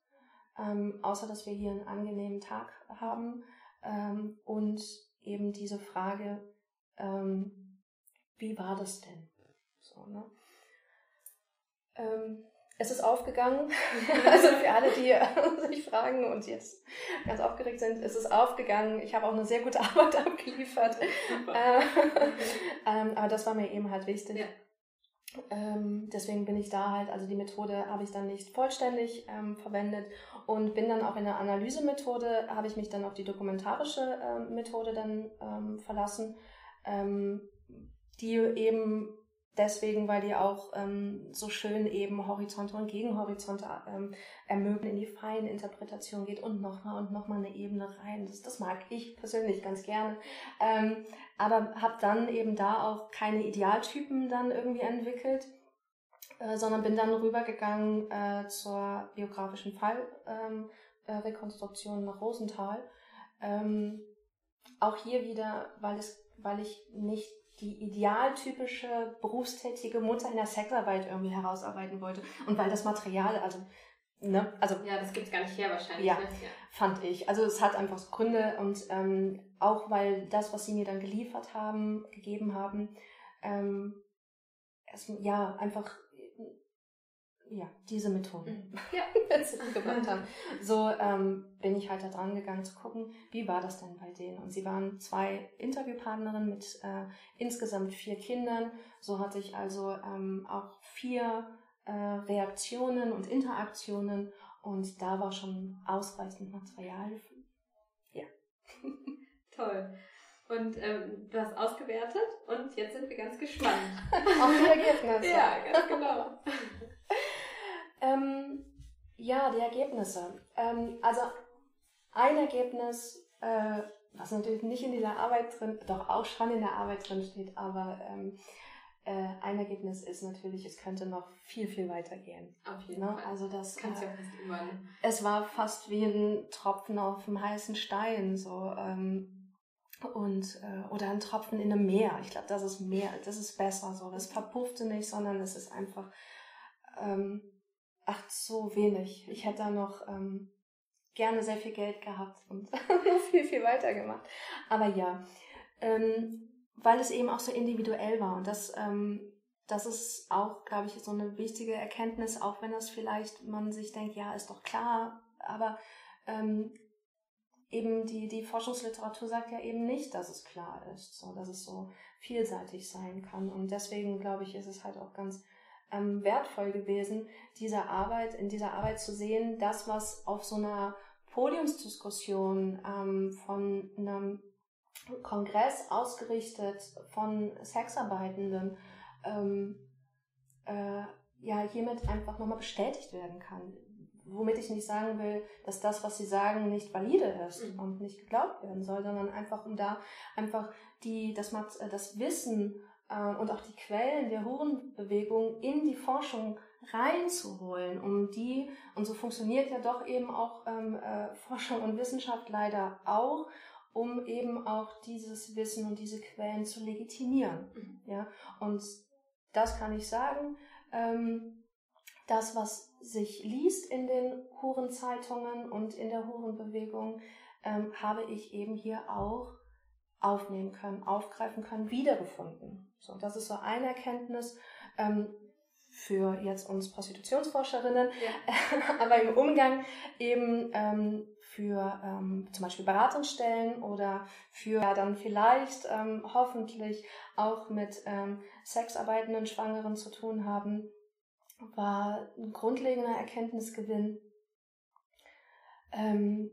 ähm, außer dass wir hier einen angenehmen Tag haben ähm, und eben diese Frage, ähm, wie war das denn? So, ne? Ähm, es ist aufgegangen. also für alle, die sich fragen und jetzt ganz aufgeregt sind, es ist aufgegangen. Ich habe auch eine sehr gute Arbeit abgeliefert. Äh, ähm, aber das war mir eben halt wichtig. Ja. Ähm, deswegen bin ich da halt, also die Methode habe ich dann nicht vollständig ähm, verwendet und bin dann auch in der Analysemethode, habe ich mich dann auf die dokumentarische ähm, Methode dann ähm, verlassen, ähm, die eben deswegen, weil die auch ähm, so schön eben Horizonte und Gegenhorizonte ähm, ermöglichen, in die feine Interpretation geht und nochmal und nochmal eine Ebene rein. Das, das mag ich persönlich ganz gerne. Ähm, aber habe dann eben da auch keine Idealtypen dann irgendwie entwickelt, äh, sondern bin dann rübergegangen äh, zur biografischen Fallrekonstruktion ähm, äh, nach Rosenthal. Ähm, auch hier wieder, weil es, weil ich nicht die idealtypische berufstätige Mutter in der Sexarbeit irgendwie herausarbeiten wollte. Und weil das Material, also, ne, also. Ja, das gibt's gar nicht her wahrscheinlich. Ja, ne? ja. fand ich. Also es hat einfach so Gründe und ähm, auch weil das, was sie mir dann geliefert haben, gegeben haben, ähm, es, ja, einfach ja, diese Methoden mhm. ja. gebracht haben. So ähm, bin ich halt da dran gegangen zu gucken, wie war das denn bei denen? Und sie waren zwei Interviewpartnerinnen mit äh, insgesamt vier Kindern. So hatte ich also ähm, auch vier äh, Reaktionen und Interaktionen und da war schon ausreichend Material. Ja. Toll. Und ähm, du hast ausgewertet und jetzt sind wir ganz gespannt. Auf die Ergebnisse. ja, ganz genau. Ähm, ja, die Ergebnisse. Ähm, also ein Ergebnis, äh, was natürlich nicht in dieser Arbeit drin, doch auch schon in der Arbeit drin steht, aber ähm, äh, ein Ergebnis ist natürlich, es könnte noch viel, viel weiter gehen. Auf jeden ne? Fall. Also das kannst äh, ja fast immer. Es war fast wie ein Tropfen auf dem heißen Stein, so ähm, und äh, oder ein Tropfen in einem Meer. Ich glaube, das ist mehr, das ist besser so. Es verpuffte nicht, sondern es ist einfach ähm, ach, so wenig. Ich hätte da noch ähm, gerne sehr viel Geld gehabt und viel, viel weiter gemacht. Aber ja, ähm, weil es eben auch so individuell war und das, ähm, das ist auch, glaube ich, so eine wichtige Erkenntnis, auch wenn das vielleicht man sich denkt, ja, ist doch klar, aber ähm, eben die, die Forschungsliteratur sagt ja eben nicht, dass es klar ist, so, dass es so vielseitig sein kann. Und deswegen, glaube ich, ist es halt auch ganz ähm, wertvoll gewesen, diese Arbeit, in dieser Arbeit zu sehen, das, was auf so einer Podiumsdiskussion ähm, von einem Kongress ausgerichtet von Sexarbeitenden ähm, äh, ja hiermit einfach nochmal bestätigt werden kann. Womit ich nicht sagen will, dass das, was sie sagen, nicht valide ist mhm. und nicht geglaubt werden soll, sondern einfach um da einfach die, das, das Wissen äh, und auch die Quellen der Hurenbewegung in die Forschung reinzuholen, um die, und so funktioniert ja doch eben auch ähm, äh, Forschung und Wissenschaft leider auch, um eben auch dieses Wissen und diese Quellen zu legitimieren. Mhm. Ja, und das kann ich sagen. Ähm, das, was sich liest in den Hurenzeitungen und in der Hurenbewegung, ähm, habe ich eben hier auch aufnehmen können, aufgreifen können, wiedergefunden. So, das ist so eine Erkenntnis ähm, für jetzt uns Prostitutionsforscherinnen, ja. aber im Umgang eben ähm, für ähm, zum Beispiel Beratungsstellen oder für ja, dann vielleicht ähm, hoffentlich auch mit ähm, sexarbeitenden Schwangeren zu tun haben, war ein grundlegender Erkenntnisgewinn, ähm,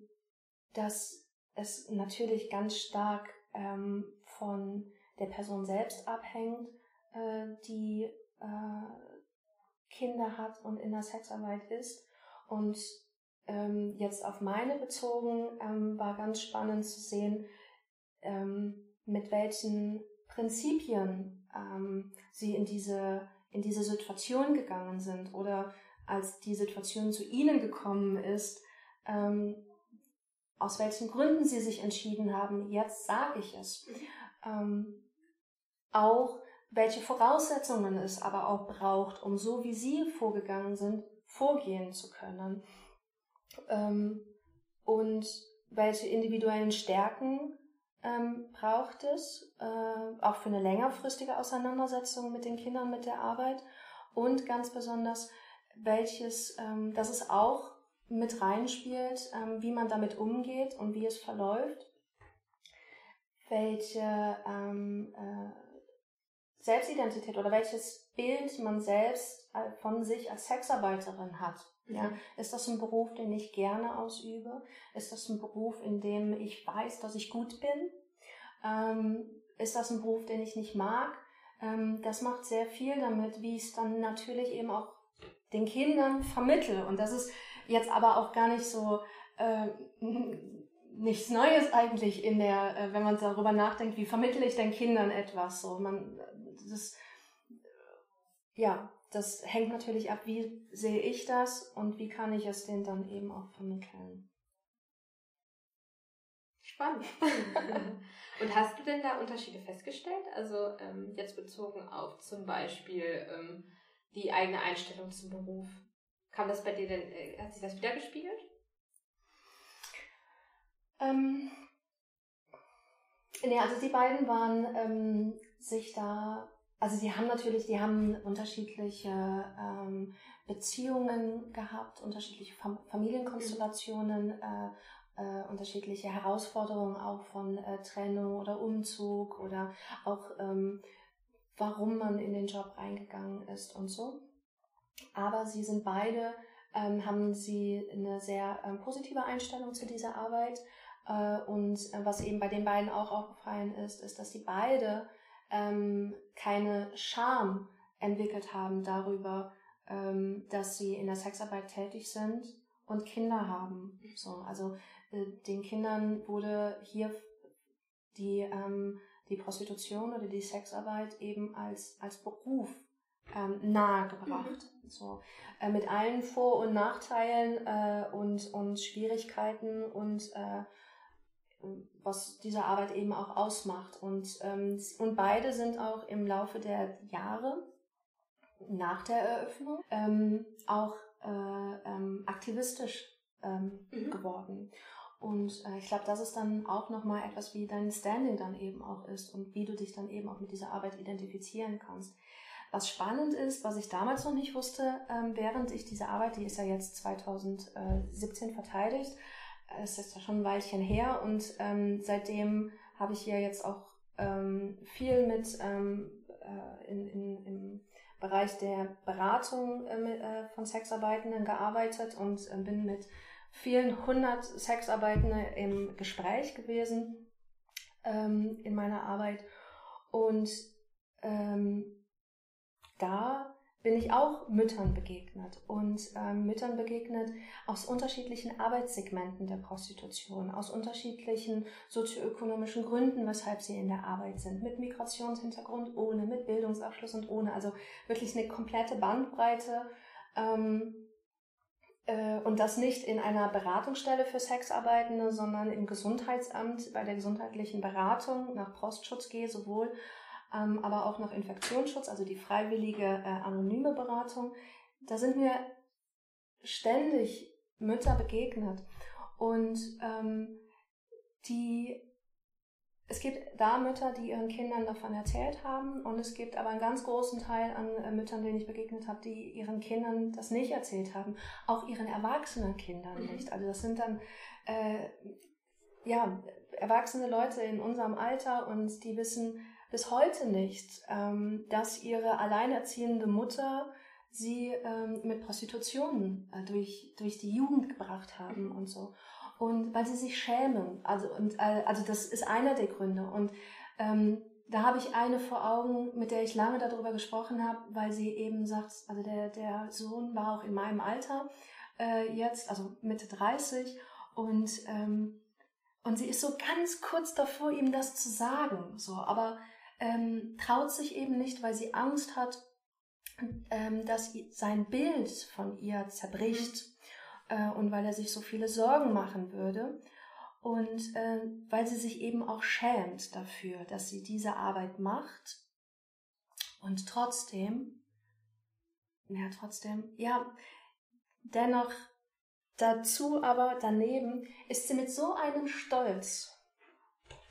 dass es natürlich ganz stark ähm, von der Person selbst abhängt, äh, die äh, Kinder hat und in der Sexarbeit ist. Und ähm, jetzt auf meine bezogen, ähm, war ganz spannend zu sehen, ähm, mit welchen Prinzipien ähm, sie in diese, in diese Situation gegangen sind oder als die Situation zu ihnen gekommen ist, ähm, aus welchen Gründen sie sich entschieden haben, jetzt sage ich es. Mhm. Ähm, auch welche Voraussetzungen es aber auch braucht, um so wie sie vorgegangen sind, vorgehen zu können ähm, und welche individuellen Stärken ähm, braucht es, äh, auch für eine längerfristige Auseinandersetzung mit den Kindern, mit der Arbeit und ganz besonders, welches, ähm, dass es auch mit reinspielt, ähm, wie man damit umgeht und wie es verläuft, welche ähm, äh, Selbstidentität oder welches Bild man selbst äh, von sich als Sexarbeiterin hat. Ja, mhm. ist das ein Beruf, den ich gerne ausübe? Ist das ein Beruf, in dem ich weiß, dass ich gut bin? Ähm, ist das ein Beruf, den ich nicht mag? Ähm, das macht sehr viel damit, wie ich es dann natürlich eben auch den Kindern vermittle. Und das ist jetzt aber auch gar nicht so äh, nichts Neues eigentlich in der, äh, wenn man darüber nachdenkt, wie vermittle ich den Kindern etwas? So, man, das, ja, das hängt natürlich ab, wie sehe ich das und wie kann ich es denen dann eben auch vermitteln. Spannend. und hast du denn da Unterschiede festgestellt? Also ähm, jetzt bezogen auf zum Beispiel ähm, die eigene Einstellung zum Beruf. Kam das bei dir denn, äh, hat sich das wieder gespiegelt? Ähm, nee, also die beiden waren ähm, sich da also sie haben natürlich, die haben unterschiedliche ähm, Beziehungen gehabt, unterschiedliche Fam Familienkonstellationen, äh, äh, unterschiedliche Herausforderungen auch von äh, Trennung oder Umzug oder auch ähm, warum man in den Job reingegangen ist und so. Aber sie sind beide, ähm, haben sie eine sehr ähm, positive Einstellung zu dieser Arbeit. Äh, und äh, was eben bei den beiden auch aufgefallen ist, ist, dass sie beide ähm, keine Scham entwickelt haben darüber, ähm, dass sie in der Sexarbeit tätig sind und Kinder haben. So, also äh, den Kindern wurde hier die, ähm, die Prostitution oder die Sexarbeit eben als, als Beruf ähm, nahegebracht. Mhm. So, äh, mit allen Vor- und Nachteilen äh, und, und Schwierigkeiten und äh, was diese Arbeit eben auch ausmacht. Und, ähm, und beide sind auch im Laufe der Jahre nach der Eröffnung ähm, auch äh, ähm, aktivistisch ähm, mhm. geworden. Und äh, ich glaube, das ist dann auch nochmal etwas, wie dein Standing dann eben auch ist und wie du dich dann eben auch mit dieser Arbeit identifizieren kannst. Was spannend ist, was ich damals noch nicht wusste, ähm, während ich diese Arbeit, die ist ja jetzt 2017 verteidigt, ist ja schon ein Weilchen her und ähm, seitdem habe ich ja jetzt auch ähm, viel mit äh, in, in, im Bereich der Beratung äh, äh von Sexarbeitenden gearbeitet und bin mit vielen hundert Sexarbeitenden im Gespräch gewesen in meiner Arbeit. Und da bin ich auch Müttern begegnet und ähm, Müttern begegnet aus unterschiedlichen Arbeitssegmenten der Prostitution, aus unterschiedlichen sozioökonomischen Gründen, weshalb sie in der Arbeit sind, mit Migrationshintergrund, ohne, mit Bildungsabschluss und ohne, also wirklich eine komplette Bandbreite. Ähm, äh, und das nicht in einer Beratungsstelle für Sexarbeitende, sondern im Gesundheitsamt bei der gesundheitlichen Beratung nach Prostschutz gehe, sowohl ähm, aber auch nach Infektionsschutz, also die freiwillige äh, anonyme Beratung. Da sind mir ständig Mütter begegnet und ähm, die es gibt da Mütter, die ihren Kindern davon erzählt haben und es gibt aber einen ganz großen Teil an äh, Müttern, denen ich begegnet habe, die ihren Kindern das nicht erzählt haben, auch ihren erwachsenen Kindern mhm. nicht. Also das sind dann äh, ja erwachsene Leute in unserem Alter und die wissen bis heute nicht, ähm, dass ihre alleinerziehende Mutter sie ähm, mit Prostitution äh, durch, durch die Jugend gebracht haben und so. Und weil sie sich schämen. Also, und, äh, also das ist einer der Gründe. Und ähm, da habe ich eine vor Augen, mit der ich lange darüber gesprochen habe, weil sie eben sagt, also der, der Sohn war auch in meinem Alter äh, jetzt, also Mitte 30 und ähm, und sie ist so ganz kurz davor, ihm das zu sagen, so, aber ähm, traut sich eben nicht, weil sie Angst hat, ähm, dass sein Bild von ihr zerbricht mhm. äh, und weil er sich so viele Sorgen machen würde und äh, weil sie sich eben auch schämt dafür, dass sie diese Arbeit macht und trotzdem, ja trotzdem, ja, dennoch dazu aber daneben ist sie mit so einem Stolz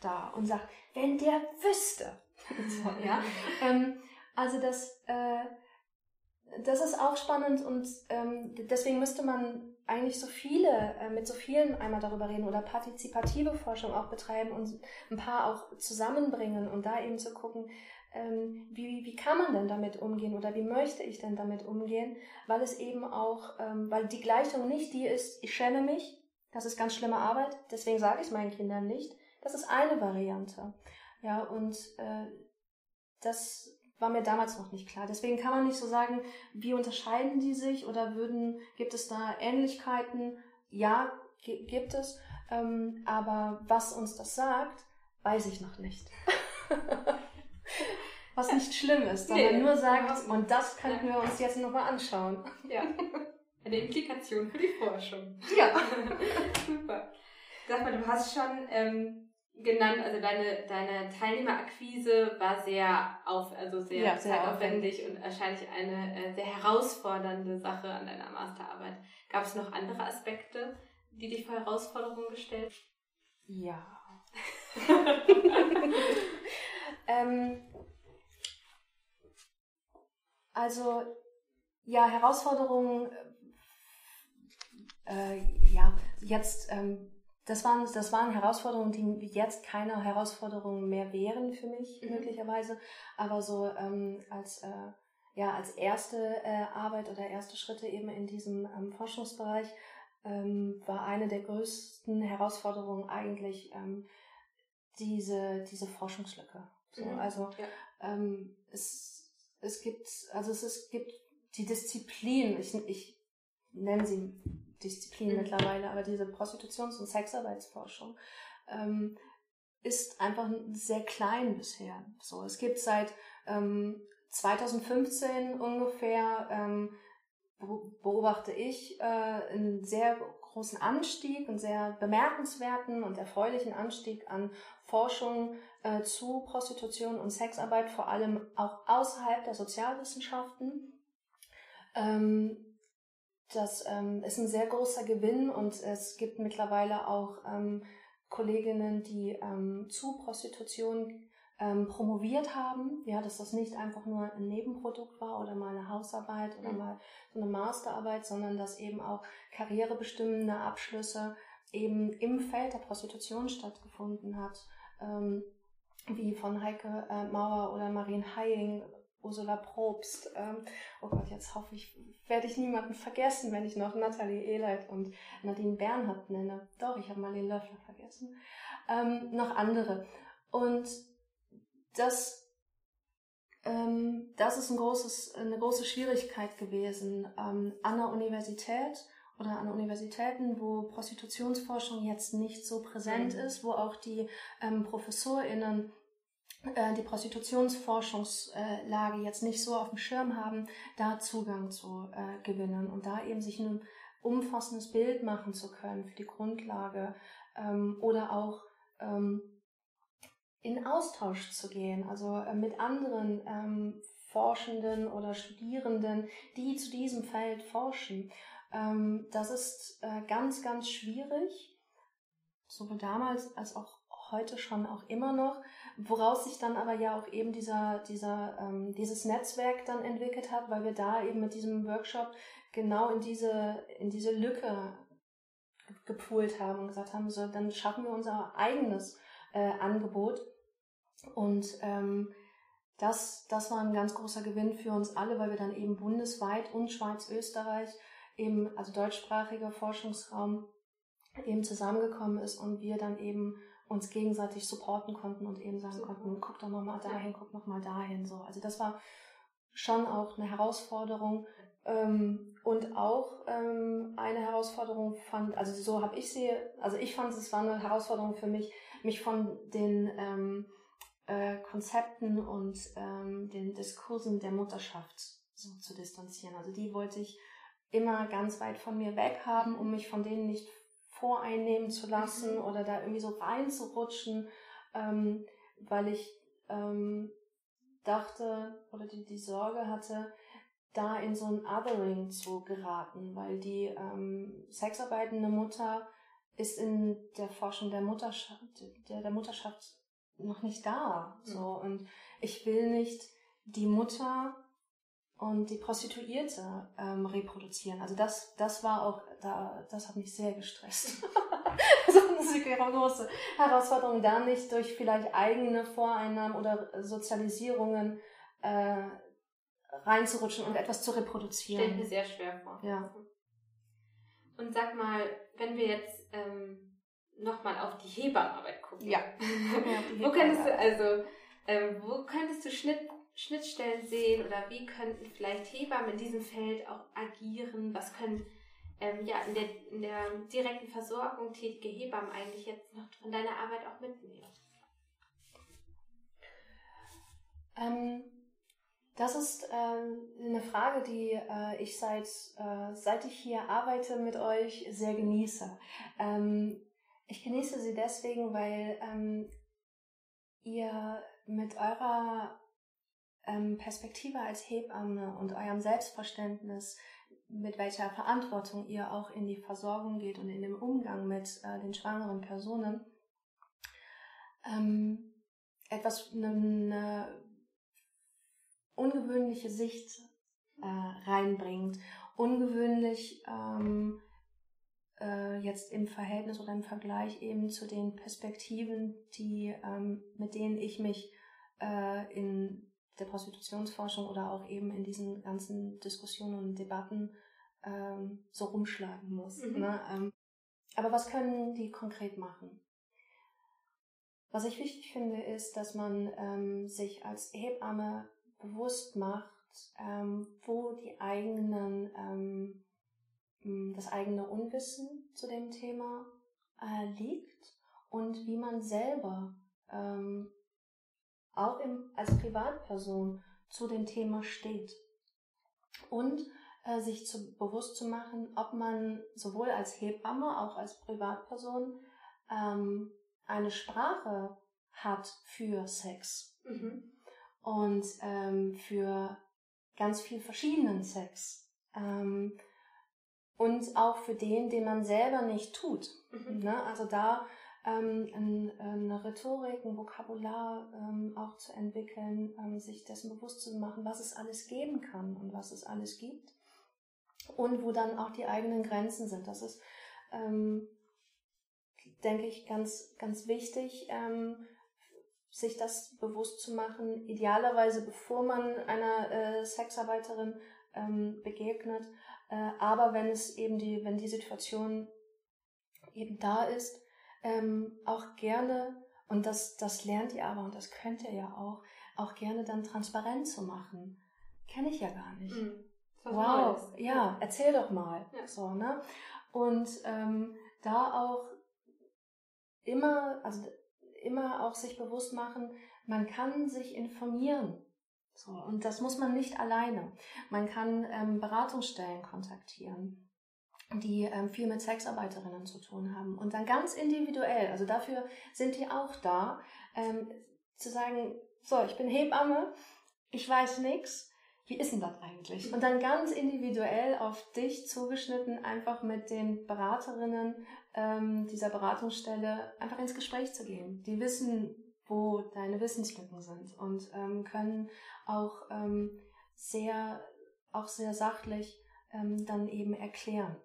da und sagt, wenn der wüsste, ja. ähm, also das, äh, das ist auch spannend und ähm, deswegen müsste man eigentlich so viele, äh, mit so vielen einmal darüber reden oder partizipative Forschung auch betreiben und ein paar auch zusammenbringen und da eben zu gucken, ähm, wie, wie kann man denn damit umgehen oder wie möchte ich denn damit umgehen, weil es eben auch, ähm, weil die Gleichung nicht die ist, ich schäme mich, das ist ganz schlimme Arbeit, deswegen sage ich es meinen Kindern nicht. Das ist eine Variante. Ja, und äh, das war mir damals noch nicht klar. Deswegen kann man nicht so sagen, wie unterscheiden die sich oder würden, gibt es da Ähnlichkeiten? Ja, gibt es. Ähm, aber was uns das sagt, weiß ich noch nicht. was nicht schlimm ist, sondern nee, nur sagt, und das könnten wir uns jetzt nochmal anschauen. Ja. Eine Implikation für die Forschung. Ja. Super. Sag mal, du hast schon ähm, genannt, also deine, deine Teilnehmerakquise war sehr auf, also sehr, ja, sehr zeitaufwendig und wahrscheinlich eine äh, sehr herausfordernde Sache an deiner Masterarbeit. Gab es noch andere Aspekte, die dich vor Herausforderungen gestellt? Ja. ähm, also ja, Herausforderungen, äh, ja, jetzt ähm, das waren, das waren Herausforderungen, die jetzt keine Herausforderungen mehr wären für mich mhm. möglicherweise, aber so ähm, als äh, ja als erste äh, Arbeit oder erste Schritte eben in diesem ähm, Forschungsbereich ähm, war eine der größten Herausforderungen eigentlich ähm, diese diese Forschungslücke. So, mhm. Also ja. ähm, es es gibt also es, es gibt die Disziplin ich ich nenne sie Disziplin mhm. mittlerweile, aber diese Prostitutions- und Sexarbeitsforschung ähm, ist einfach sehr klein bisher. So, es gibt seit ähm, 2015 ungefähr ähm, beobachte ich äh, einen sehr großen Anstieg, einen sehr bemerkenswerten und erfreulichen Anstieg an Forschung äh, zu Prostitution und Sexarbeit, vor allem auch außerhalb der Sozialwissenschaften. Ähm, das ähm, ist ein sehr großer Gewinn und es gibt mittlerweile auch ähm, Kolleginnen, die ähm, zu Prostitution ähm, promoviert haben, ja, dass das nicht einfach nur ein Nebenprodukt war oder mal eine Hausarbeit oder mhm. mal so eine Masterarbeit, sondern dass eben auch karrierebestimmende Abschlüsse eben im Feld der Prostitution stattgefunden hat, ähm, wie von Heike äh, Mauer oder Marien Haying, Ursula Probst. Ähm, oh Gott, jetzt hoffe ich, werde ich niemanden vergessen, wenn ich noch Nathalie Ehlert und Nadine Bernhardt nenne. Doch, ich habe Marlene Löffler vergessen. Ähm, noch andere. Und das, ähm, das ist ein großes, eine große Schwierigkeit gewesen ähm, an der Universität oder an Universitäten, wo Prostitutionsforschung jetzt nicht so präsent mhm. ist, wo auch die ähm, ProfessorInnen die Prostitutionsforschungslage jetzt nicht so auf dem Schirm haben, da Zugang zu äh, gewinnen und da eben sich ein umfassendes Bild machen zu können für die Grundlage ähm, oder auch ähm, in Austausch zu gehen, also äh, mit anderen ähm, Forschenden oder Studierenden, die zu diesem Feld forschen. Ähm, das ist äh, ganz, ganz schwierig, sowohl damals als auch heute schon auch immer noch, woraus sich dann aber ja auch eben dieser, dieser, ähm, dieses Netzwerk dann entwickelt hat, weil wir da eben mit diesem Workshop genau in diese, in diese Lücke gepoolt haben und gesagt haben, so, dann schaffen wir unser eigenes äh, Angebot. Und ähm, das, das war ein ganz großer Gewinn für uns alle, weil wir dann eben bundesweit und Schweiz, Österreich, eben, also deutschsprachiger Forschungsraum, eben zusammengekommen ist und wir dann eben uns gegenseitig supporten konnten und eben sagen Super. konnten, guck doch nochmal dahin, guck nochmal dahin. So. Also das war schon auch eine Herausforderung ähm, und auch ähm, eine Herausforderung fand, also so habe ich sie, also ich fand es war eine Herausforderung für mich, mich von den ähm, äh, Konzepten und ähm, den Diskursen der Mutterschaft so zu distanzieren. Also die wollte ich immer ganz weit von mir weg haben, um mich von denen nicht voreinnehmen zu lassen mhm. oder da irgendwie so reinzurutschen, ähm, weil ich ähm, dachte oder die, die Sorge hatte, da in so ein Othering zu geraten, weil die ähm, sexarbeitende Mutter ist in der Forschung der Mutterschaft, der, der Mutterschaft noch nicht da. So. Mhm. Und ich will nicht die Mutter und die Prostituierte ähm, reproduzieren. Also das, das war auch, da, das hat mich sehr gestresst. das ist eine große Herausforderung, da nicht durch vielleicht eigene Voreinnahmen oder Sozialisierungen äh, reinzurutschen und etwas zu reproduzieren. Stellt mir sehr schwer vor. Ja. Und sag mal, wenn wir jetzt ähm, nochmal auf die Hebammenarbeit gucken. Ja. wo könntest du, also, ähm, wo könntest du Schnitt, Schnittstellen sehen oder wie könnten vielleicht Hebammen in diesem Feld auch agieren? Was können ähm, ja, in, der, in der direkten Versorgung tätige Hebammen eigentlich jetzt noch von deiner Arbeit auch mitnehmen? Ähm, das ist äh, eine Frage, die äh, ich seit, äh, seit ich hier arbeite mit euch sehr genieße. Ähm, ich genieße sie deswegen, weil ähm, ihr mit eurer ähm, Perspektive als Hebamme und eurem Selbstverständnis, mit welcher Verantwortung ihr auch in die Versorgung geht und in den Umgang mit äh, den schwangeren Personen, ähm, etwas, eine, eine ungewöhnliche Sicht äh, reinbringt. Ungewöhnlich ähm, äh, jetzt im Verhältnis oder im Vergleich eben zu den Perspektiven, die ähm, mit denen ich mich äh, in der Prostitutionsforschung oder auch eben in diesen ganzen Diskussionen und Debatten ähm, so rumschlagen muss. Mhm. Ne? Ähm, aber was können die konkret machen? Was ich wichtig finde, ist, dass man ähm, sich als Hebamme bewusst macht, ähm, wo die eigenen, ähm, das eigene Unwissen zu dem Thema äh, liegt und wie man selber ähm, auch im, als Privatperson zu dem Thema steht. Und äh, sich zu, bewusst zu machen, ob man sowohl als Hebamme, auch als Privatperson ähm, eine Sprache hat für Sex. Mhm und ähm, für ganz viel verschiedenen Sex. Ähm, und auch für den, den man selber nicht tut. Mhm. Ne? Also da ähm, ein, eine Rhetorik, ein Vokabular ähm, auch zu entwickeln, ähm, sich dessen bewusst zu machen, was es alles geben kann und was es alles gibt und wo dann auch die eigenen Grenzen sind. Das ist, ähm, denke ich, ganz, ganz wichtig, ähm, sich das bewusst zu machen, idealerweise bevor man einer äh, Sexarbeiterin ähm, begegnet, äh, aber wenn es eben die, wenn die Situation eben da ist, ähm, auch gerne, und das, das lernt ihr aber und das könnt ihr ja auch, auch gerne dann transparent zu machen. Kenne ich ja gar nicht. Mhm. Wow, Neues. ja, erzähl doch mal. Ja. So, ne? Und ähm, da auch immer, also immer auch sich bewusst machen, man kann sich informieren. So, und das muss man nicht alleine. Man kann ähm, Beratungsstellen kontaktieren die ähm, viel mit Sexarbeiterinnen zu tun haben. Und dann ganz individuell, also dafür sind die auch da, ähm, zu sagen, so, ich bin Hebamme, ich weiß nichts, wie ist denn das eigentlich? Und dann ganz individuell auf dich zugeschnitten, einfach mit den Beraterinnen ähm, dieser Beratungsstelle einfach ins Gespräch zu gehen. Die wissen, wo deine Wissenslücken sind und ähm, können auch ähm, sehr, auch sehr sachlich ähm, dann eben erklären.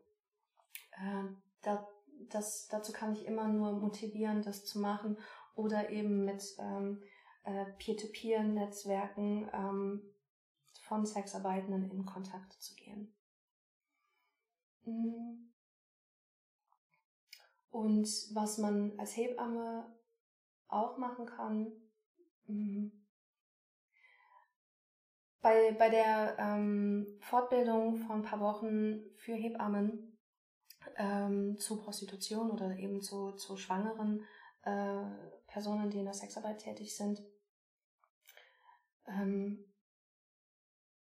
Äh, da, das, dazu kann ich immer nur motivieren, das zu machen oder eben mit ähm, äh, Peer-to-Peer-Netzwerken ähm, von Sexarbeitenden in Kontakt zu gehen. Mm. Und was man als Hebamme auch machen kann, mm. bei, bei der ähm, Fortbildung von ein paar Wochen für Hebammen ähm, zu Prostitution oder eben zu, zu schwangeren äh, Personen, die in der Sexarbeit tätig sind, ähm,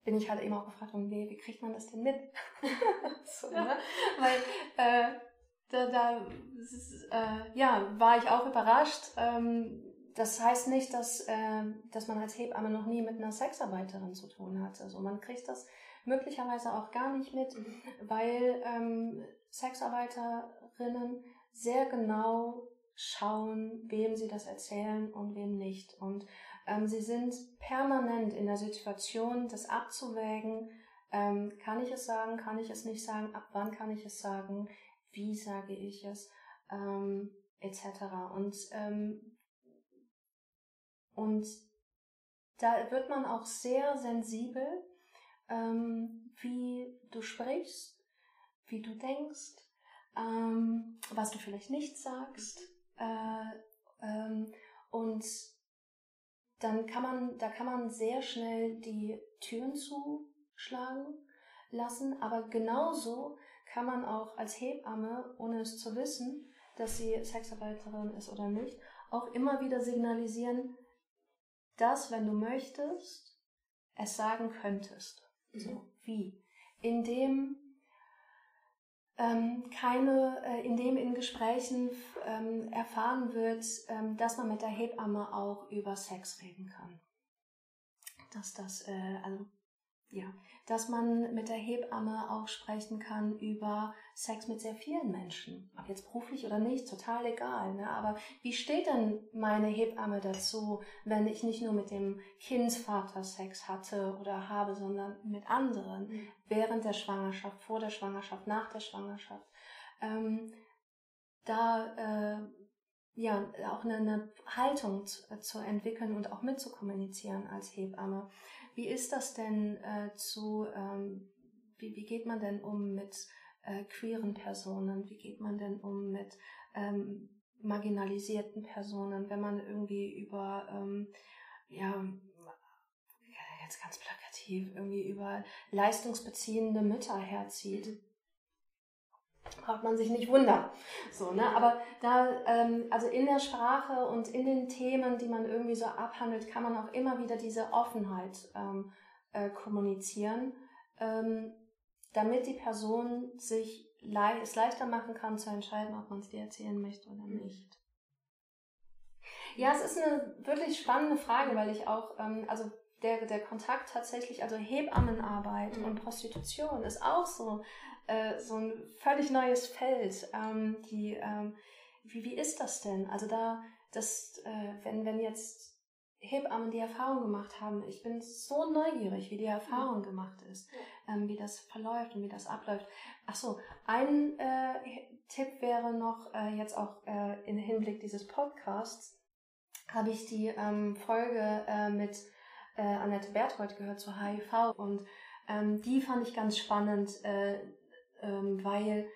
bin ich halt eben auch gefragt, wie, wie kriegt man das denn mit? so, ne? Weil äh, da, da ist, äh, ja, war ich auch überrascht. Ähm, das heißt nicht, dass, äh, dass man als Hebamme noch nie mit einer Sexarbeiterin zu tun hatte. Also man kriegt das möglicherweise auch gar nicht mit, mhm. weil ähm, Sexarbeiterinnen sehr genau schauen, wem sie das erzählen und wem nicht. Und ähm, sie sind permanent in der Situation, das abzuwägen, ähm, kann ich es sagen, kann ich es nicht sagen, ab wann kann ich es sagen, wie sage ich es, ähm, etc. Und, ähm, und da wird man auch sehr sensibel, ähm, wie du sprichst, wie du denkst, ähm, was du vielleicht nicht sagst. Äh, ähm, und dann kann man, da kann man sehr schnell die Türen zuschlagen lassen, aber genauso kann man auch als Hebamme, ohne es zu wissen, dass sie Sexarbeiterin ist oder nicht, auch immer wieder signalisieren, dass, wenn du möchtest, es sagen könntest. So, mhm. wie? Indem ähm, keine, äh, indem in Gesprächen ähm, erfahren wird, ähm, dass man mit der Hebamme auch über Sex reden kann. Dass das, äh, also ja, dass man mit der Hebamme auch sprechen kann über Sex mit sehr vielen Menschen. Ob jetzt beruflich oder nicht, total egal. Ne? Aber wie steht denn meine Hebamme dazu, wenn ich nicht nur mit dem Kindsvater Sex hatte oder habe, sondern mit anderen mhm. während der Schwangerschaft, vor der Schwangerschaft, nach der Schwangerschaft? Ähm, da äh, ja auch eine, eine Haltung zu, äh, zu entwickeln und auch mitzukommunizieren als Hebamme. Wie ist das denn äh, zu, ähm, wie, wie geht man denn um mit äh, queeren Personen? Wie geht man denn um mit ähm, marginalisierten Personen, wenn man irgendwie über, ähm, ja, jetzt ganz plakativ, irgendwie über leistungsbeziehende Mütter herzieht? Braucht man sich nicht wundern. So, ne? Aber da, ähm, also in der Sprache und in den Themen, die man irgendwie so abhandelt, kann man auch immer wieder diese Offenheit ähm, äh, kommunizieren, ähm, damit die Person sich le es leichter machen kann zu entscheiden, ob man es dir erzählen möchte oder nicht. Ja, es ist eine wirklich spannende Frage, weil ich auch, ähm, also der, der Kontakt tatsächlich, also Hebammenarbeit mhm. und Prostitution ist auch so äh, so ein völlig neues Feld. Ähm, die, ähm, wie, wie ist das denn? Also da, das, äh, wenn, wenn jetzt Hebammen die Erfahrung gemacht haben, ich bin so neugierig, wie die Erfahrung gemacht ist, ähm, wie das verläuft und wie das abläuft. Ach so, ein äh, Tipp wäre noch äh, jetzt auch äh, im Hinblick dieses Podcasts, habe ich die ähm, Folge äh, mit äh, Annette Berthold gehört zu HIV und ähm, die fand ich ganz spannend, äh, ähm, weil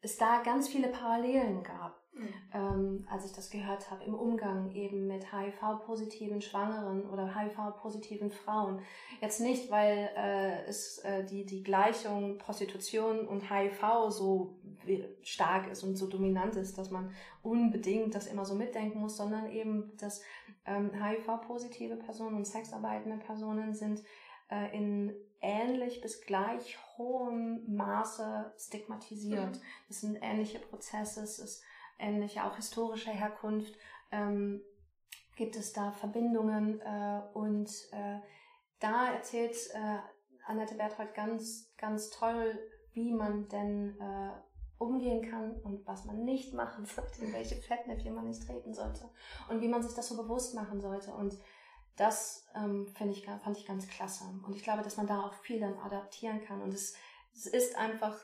es da ganz viele Parallelen gab mhm. ähm, als ich das gehört habe, im Umgang eben mit HIV-positiven Schwangeren oder HIV-positiven Frauen. Jetzt nicht, weil äh, es äh, die, die Gleichung Prostitution und HIV so stark ist und so dominant ist, dass man unbedingt das immer so mitdenken muss, sondern eben, dass ähm, HIV-positive Personen und sexarbeitende Personen sind äh, in ähnlich bis gleich hohem Maße stigmatisiert. Mhm. Das sind ähnliche Prozesse, es ist ähnliche, auch historische Herkunft, ähm, gibt es da Verbindungen äh, und äh, da erzählt äh, Annette Berthold ganz, ganz toll, wie man denn äh, umgehen kann und was man nicht machen sollte, in welche Fettnäpfchen man nicht treten sollte und wie man sich das so bewusst machen sollte. Und das ähm, finde ich, fand ich ganz klasse. Und ich glaube, dass man da auch viel dann adaptieren kann. Und es, es ist einfach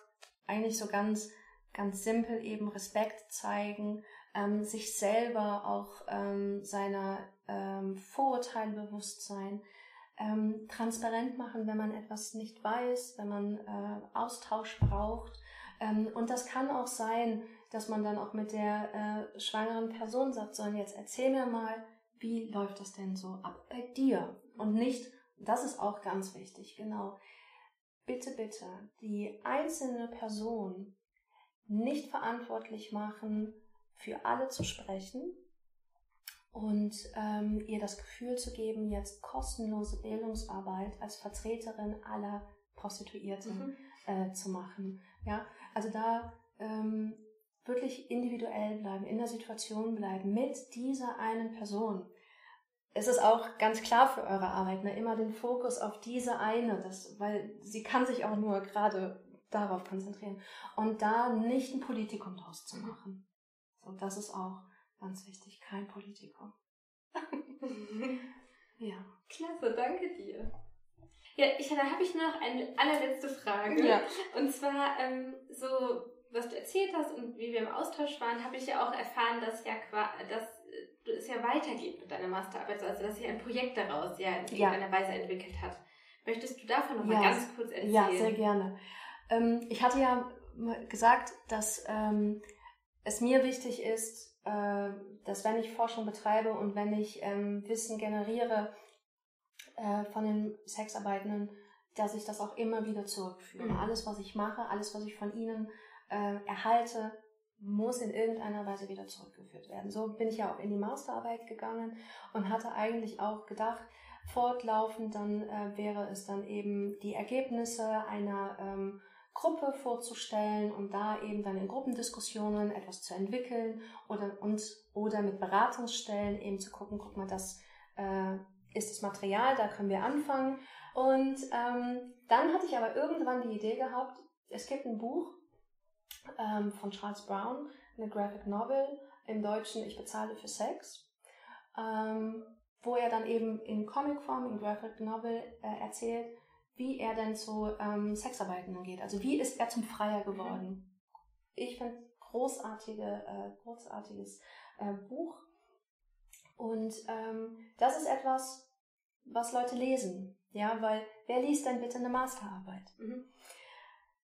eigentlich so ganz ganz simpel eben Respekt zeigen, ähm, sich selber auch ähm, seiner ähm, Vorurteile bewusst sein, ähm, transparent machen, wenn man etwas nicht weiß, wenn man äh, Austausch braucht. Ähm, und das kann auch sein, dass man dann auch mit der äh, schwangeren Person sagt, so, jetzt erzähl mir mal, wie läuft das denn so ab bei dir? Und nicht, das ist auch ganz wichtig, genau. Bitte, bitte, die einzelne Person nicht verantwortlich machen, für alle zu sprechen und ähm, ihr das Gefühl zu geben, jetzt kostenlose Bildungsarbeit als Vertreterin aller Prostituierten mhm. äh, zu machen. Ja, also da ähm, wirklich individuell bleiben, in der Situation bleiben mit dieser einen Person. Es ist auch ganz klar für eure Arbeit, ne, immer den Fokus auf diese eine, das, weil sie kann sich auch nur gerade darauf konzentrieren und da nicht ein Politikum draus zu machen. So, das ist auch ganz wichtig, kein Politikum. ja. Klasse, danke dir. Ja, ich, dann habe ich noch eine allerletzte Frage. Ja. Und zwar, ähm, so, was du erzählt hast und wie wir im Austausch waren, habe ich ja auch erfahren, dass ja dass es ja weitergeht mit deiner Masterarbeit, also dass sich ein Projekt daraus ja in ja. irgendeiner Weise entwickelt hat. Möchtest du davon noch ja. mal ganz kurz erzählen? Ja, sehr gerne. Ähm, ich hatte ja gesagt, dass ähm, es mir wichtig ist, äh, dass wenn ich Forschung betreibe und wenn ich ähm, Wissen generiere äh, von den Sexarbeitenden, dass ich das auch immer wieder zurückführe. Mhm. Alles, was ich mache, alles, was ich von ihnen äh, erhalte, muss in irgendeiner Weise wieder zurückgeführt werden. So bin ich ja auch in die Masterarbeit gegangen und hatte eigentlich auch gedacht, fortlaufend dann äh, wäre es dann eben die Ergebnisse einer ähm, Gruppe vorzustellen und da eben dann in Gruppendiskussionen etwas zu entwickeln oder und oder mit Beratungsstellen eben zu gucken, guck mal, das äh, ist das Material, da können wir anfangen. Und ähm, dann hatte ich aber irgendwann die Idee gehabt, es gibt ein Buch ähm, von Charles Brown, eine Graphic Novel im Deutschen Ich bezahle für Sex, ähm, wo er dann eben in Comicform, in Graphic Novel äh, erzählt, wie er denn zu ähm, Sexarbeitenden geht. Also wie ist er zum Freier geworden? Ich finde großartige, äh, großartiges äh, Buch. Und ähm, das ist etwas, was Leute lesen. Ja, weil wer liest denn bitte eine Masterarbeit? Mhm.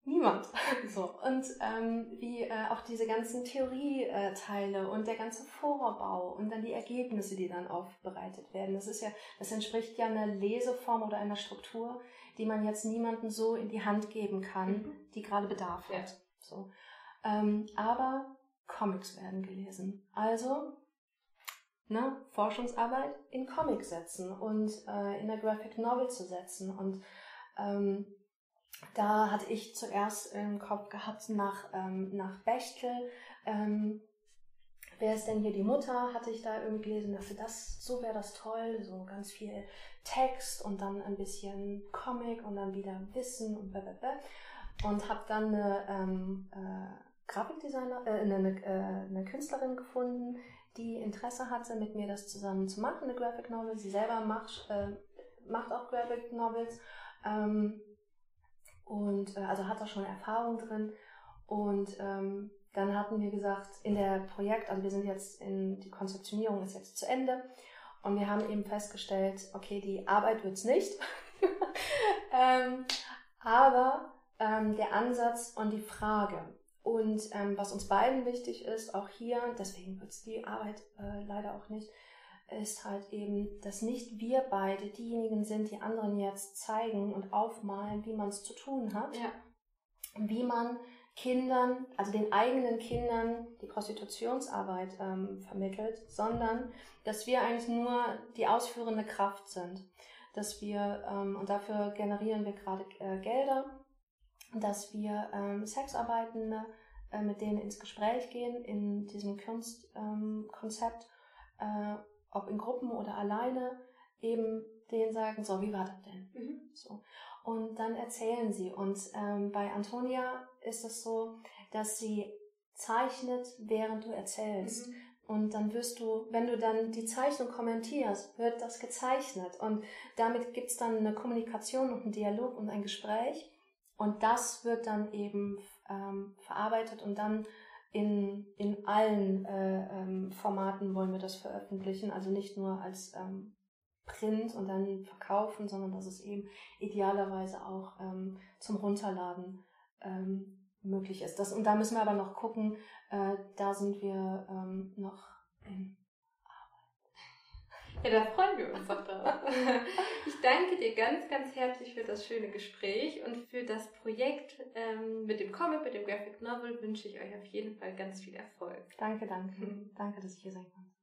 Niemand. So. Und ähm, wie äh, auch diese ganzen Theorieteile und der ganze Vorbau und dann die Ergebnisse, die dann aufbereitet werden. Das ist ja, das entspricht ja einer Leseform oder einer Struktur, die man jetzt niemandem so in die Hand geben kann, mhm. die gerade Bedarf hat. Ja. So. Ähm, aber Comics werden gelesen. Also ne, Forschungsarbeit in Comics setzen und äh, in der Graphic Novel zu setzen. Und ähm, da hatte ich zuerst im Kopf gehabt nach, ähm, nach Bechtel. Ähm, wer ist denn hier die Mutter? Hatte ich da irgendwie gelesen, dachte, das, so wäre das toll, so ganz viel Text und dann ein bisschen Comic und dann wieder Wissen und blablabla. Und habe dann eine ähm, äh, Grafikdesigner, äh, eine, äh, eine Künstlerin gefunden, die Interesse hatte, mit mir das zusammen zu machen, eine Graphic Novel. Sie selber macht, äh, macht auch Graphic Novels ähm, und äh, also hat da schon Erfahrung drin. Und ähm, dann hatten wir gesagt, in der Projekt, also wir sind jetzt in, die Konzeptionierung ist jetzt zu Ende und wir haben eben festgestellt, okay, die Arbeit wird's nicht, ähm, aber ähm, der Ansatz und die Frage. Und ähm, was uns beiden wichtig ist, auch hier, deswegen wird's die Arbeit äh, leider auch nicht, ist halt eben, dass nicht wir beide diejenigen sind, die anderen jetzt zeigen und aufmalen, wie man es zu tun hat. Ja. Wie man Kindern, also den eigenen Kindern die Prostitutionsarbeit ähm, vermittelt, sondern dass wir eigentlich nur die ausführende Kraft sind. Dass wir, ähm, und dafür generieren wir gerade äh, Gelder, dass wir ähm, Sexarbeitende äh, mit denen ins Gespräch gehen in diesem Kunstkonzept, ähm, äh, ob in Gruppen oder alleine, eben denen sagen, so, wie war das denn? Mhm. So. Und dann erzählen sie. Und ähm, bei Antonia ist es so, dass sie zeichnet, während du erzählst. Mhm. Und dann wirst du, wenn du dann die Zeichnung kommentierst, wird das gezeichnet. Und damit gibt's dann eine Kommunikation und einen Dialog und ein Gespräch. Und das wird dann eben ähm, verarbeitet und dann in, in allen äh, ähm, Formaten wollen wir das veröffentlichen. Also nicht nur als ähm, Print und dann verkaufen, sondern dass es eben idealerweise auch ähm, zum Runterladen ähm, möglich ist. Das, und da müssen wir aber noch gucken, äh, da sind wir ähm, noch in ja, da freuen wir uns doch drauf. Ich danke dir ganz, ganz herzlich für das schöne Gespräch und für das Projekt ähm, mit dem Comic, mit dem Graphic Novel wünsche ich euch auf jeden Fall ganz viel Erfolg. Danke, danke. danke, dass ich hier sein konnte.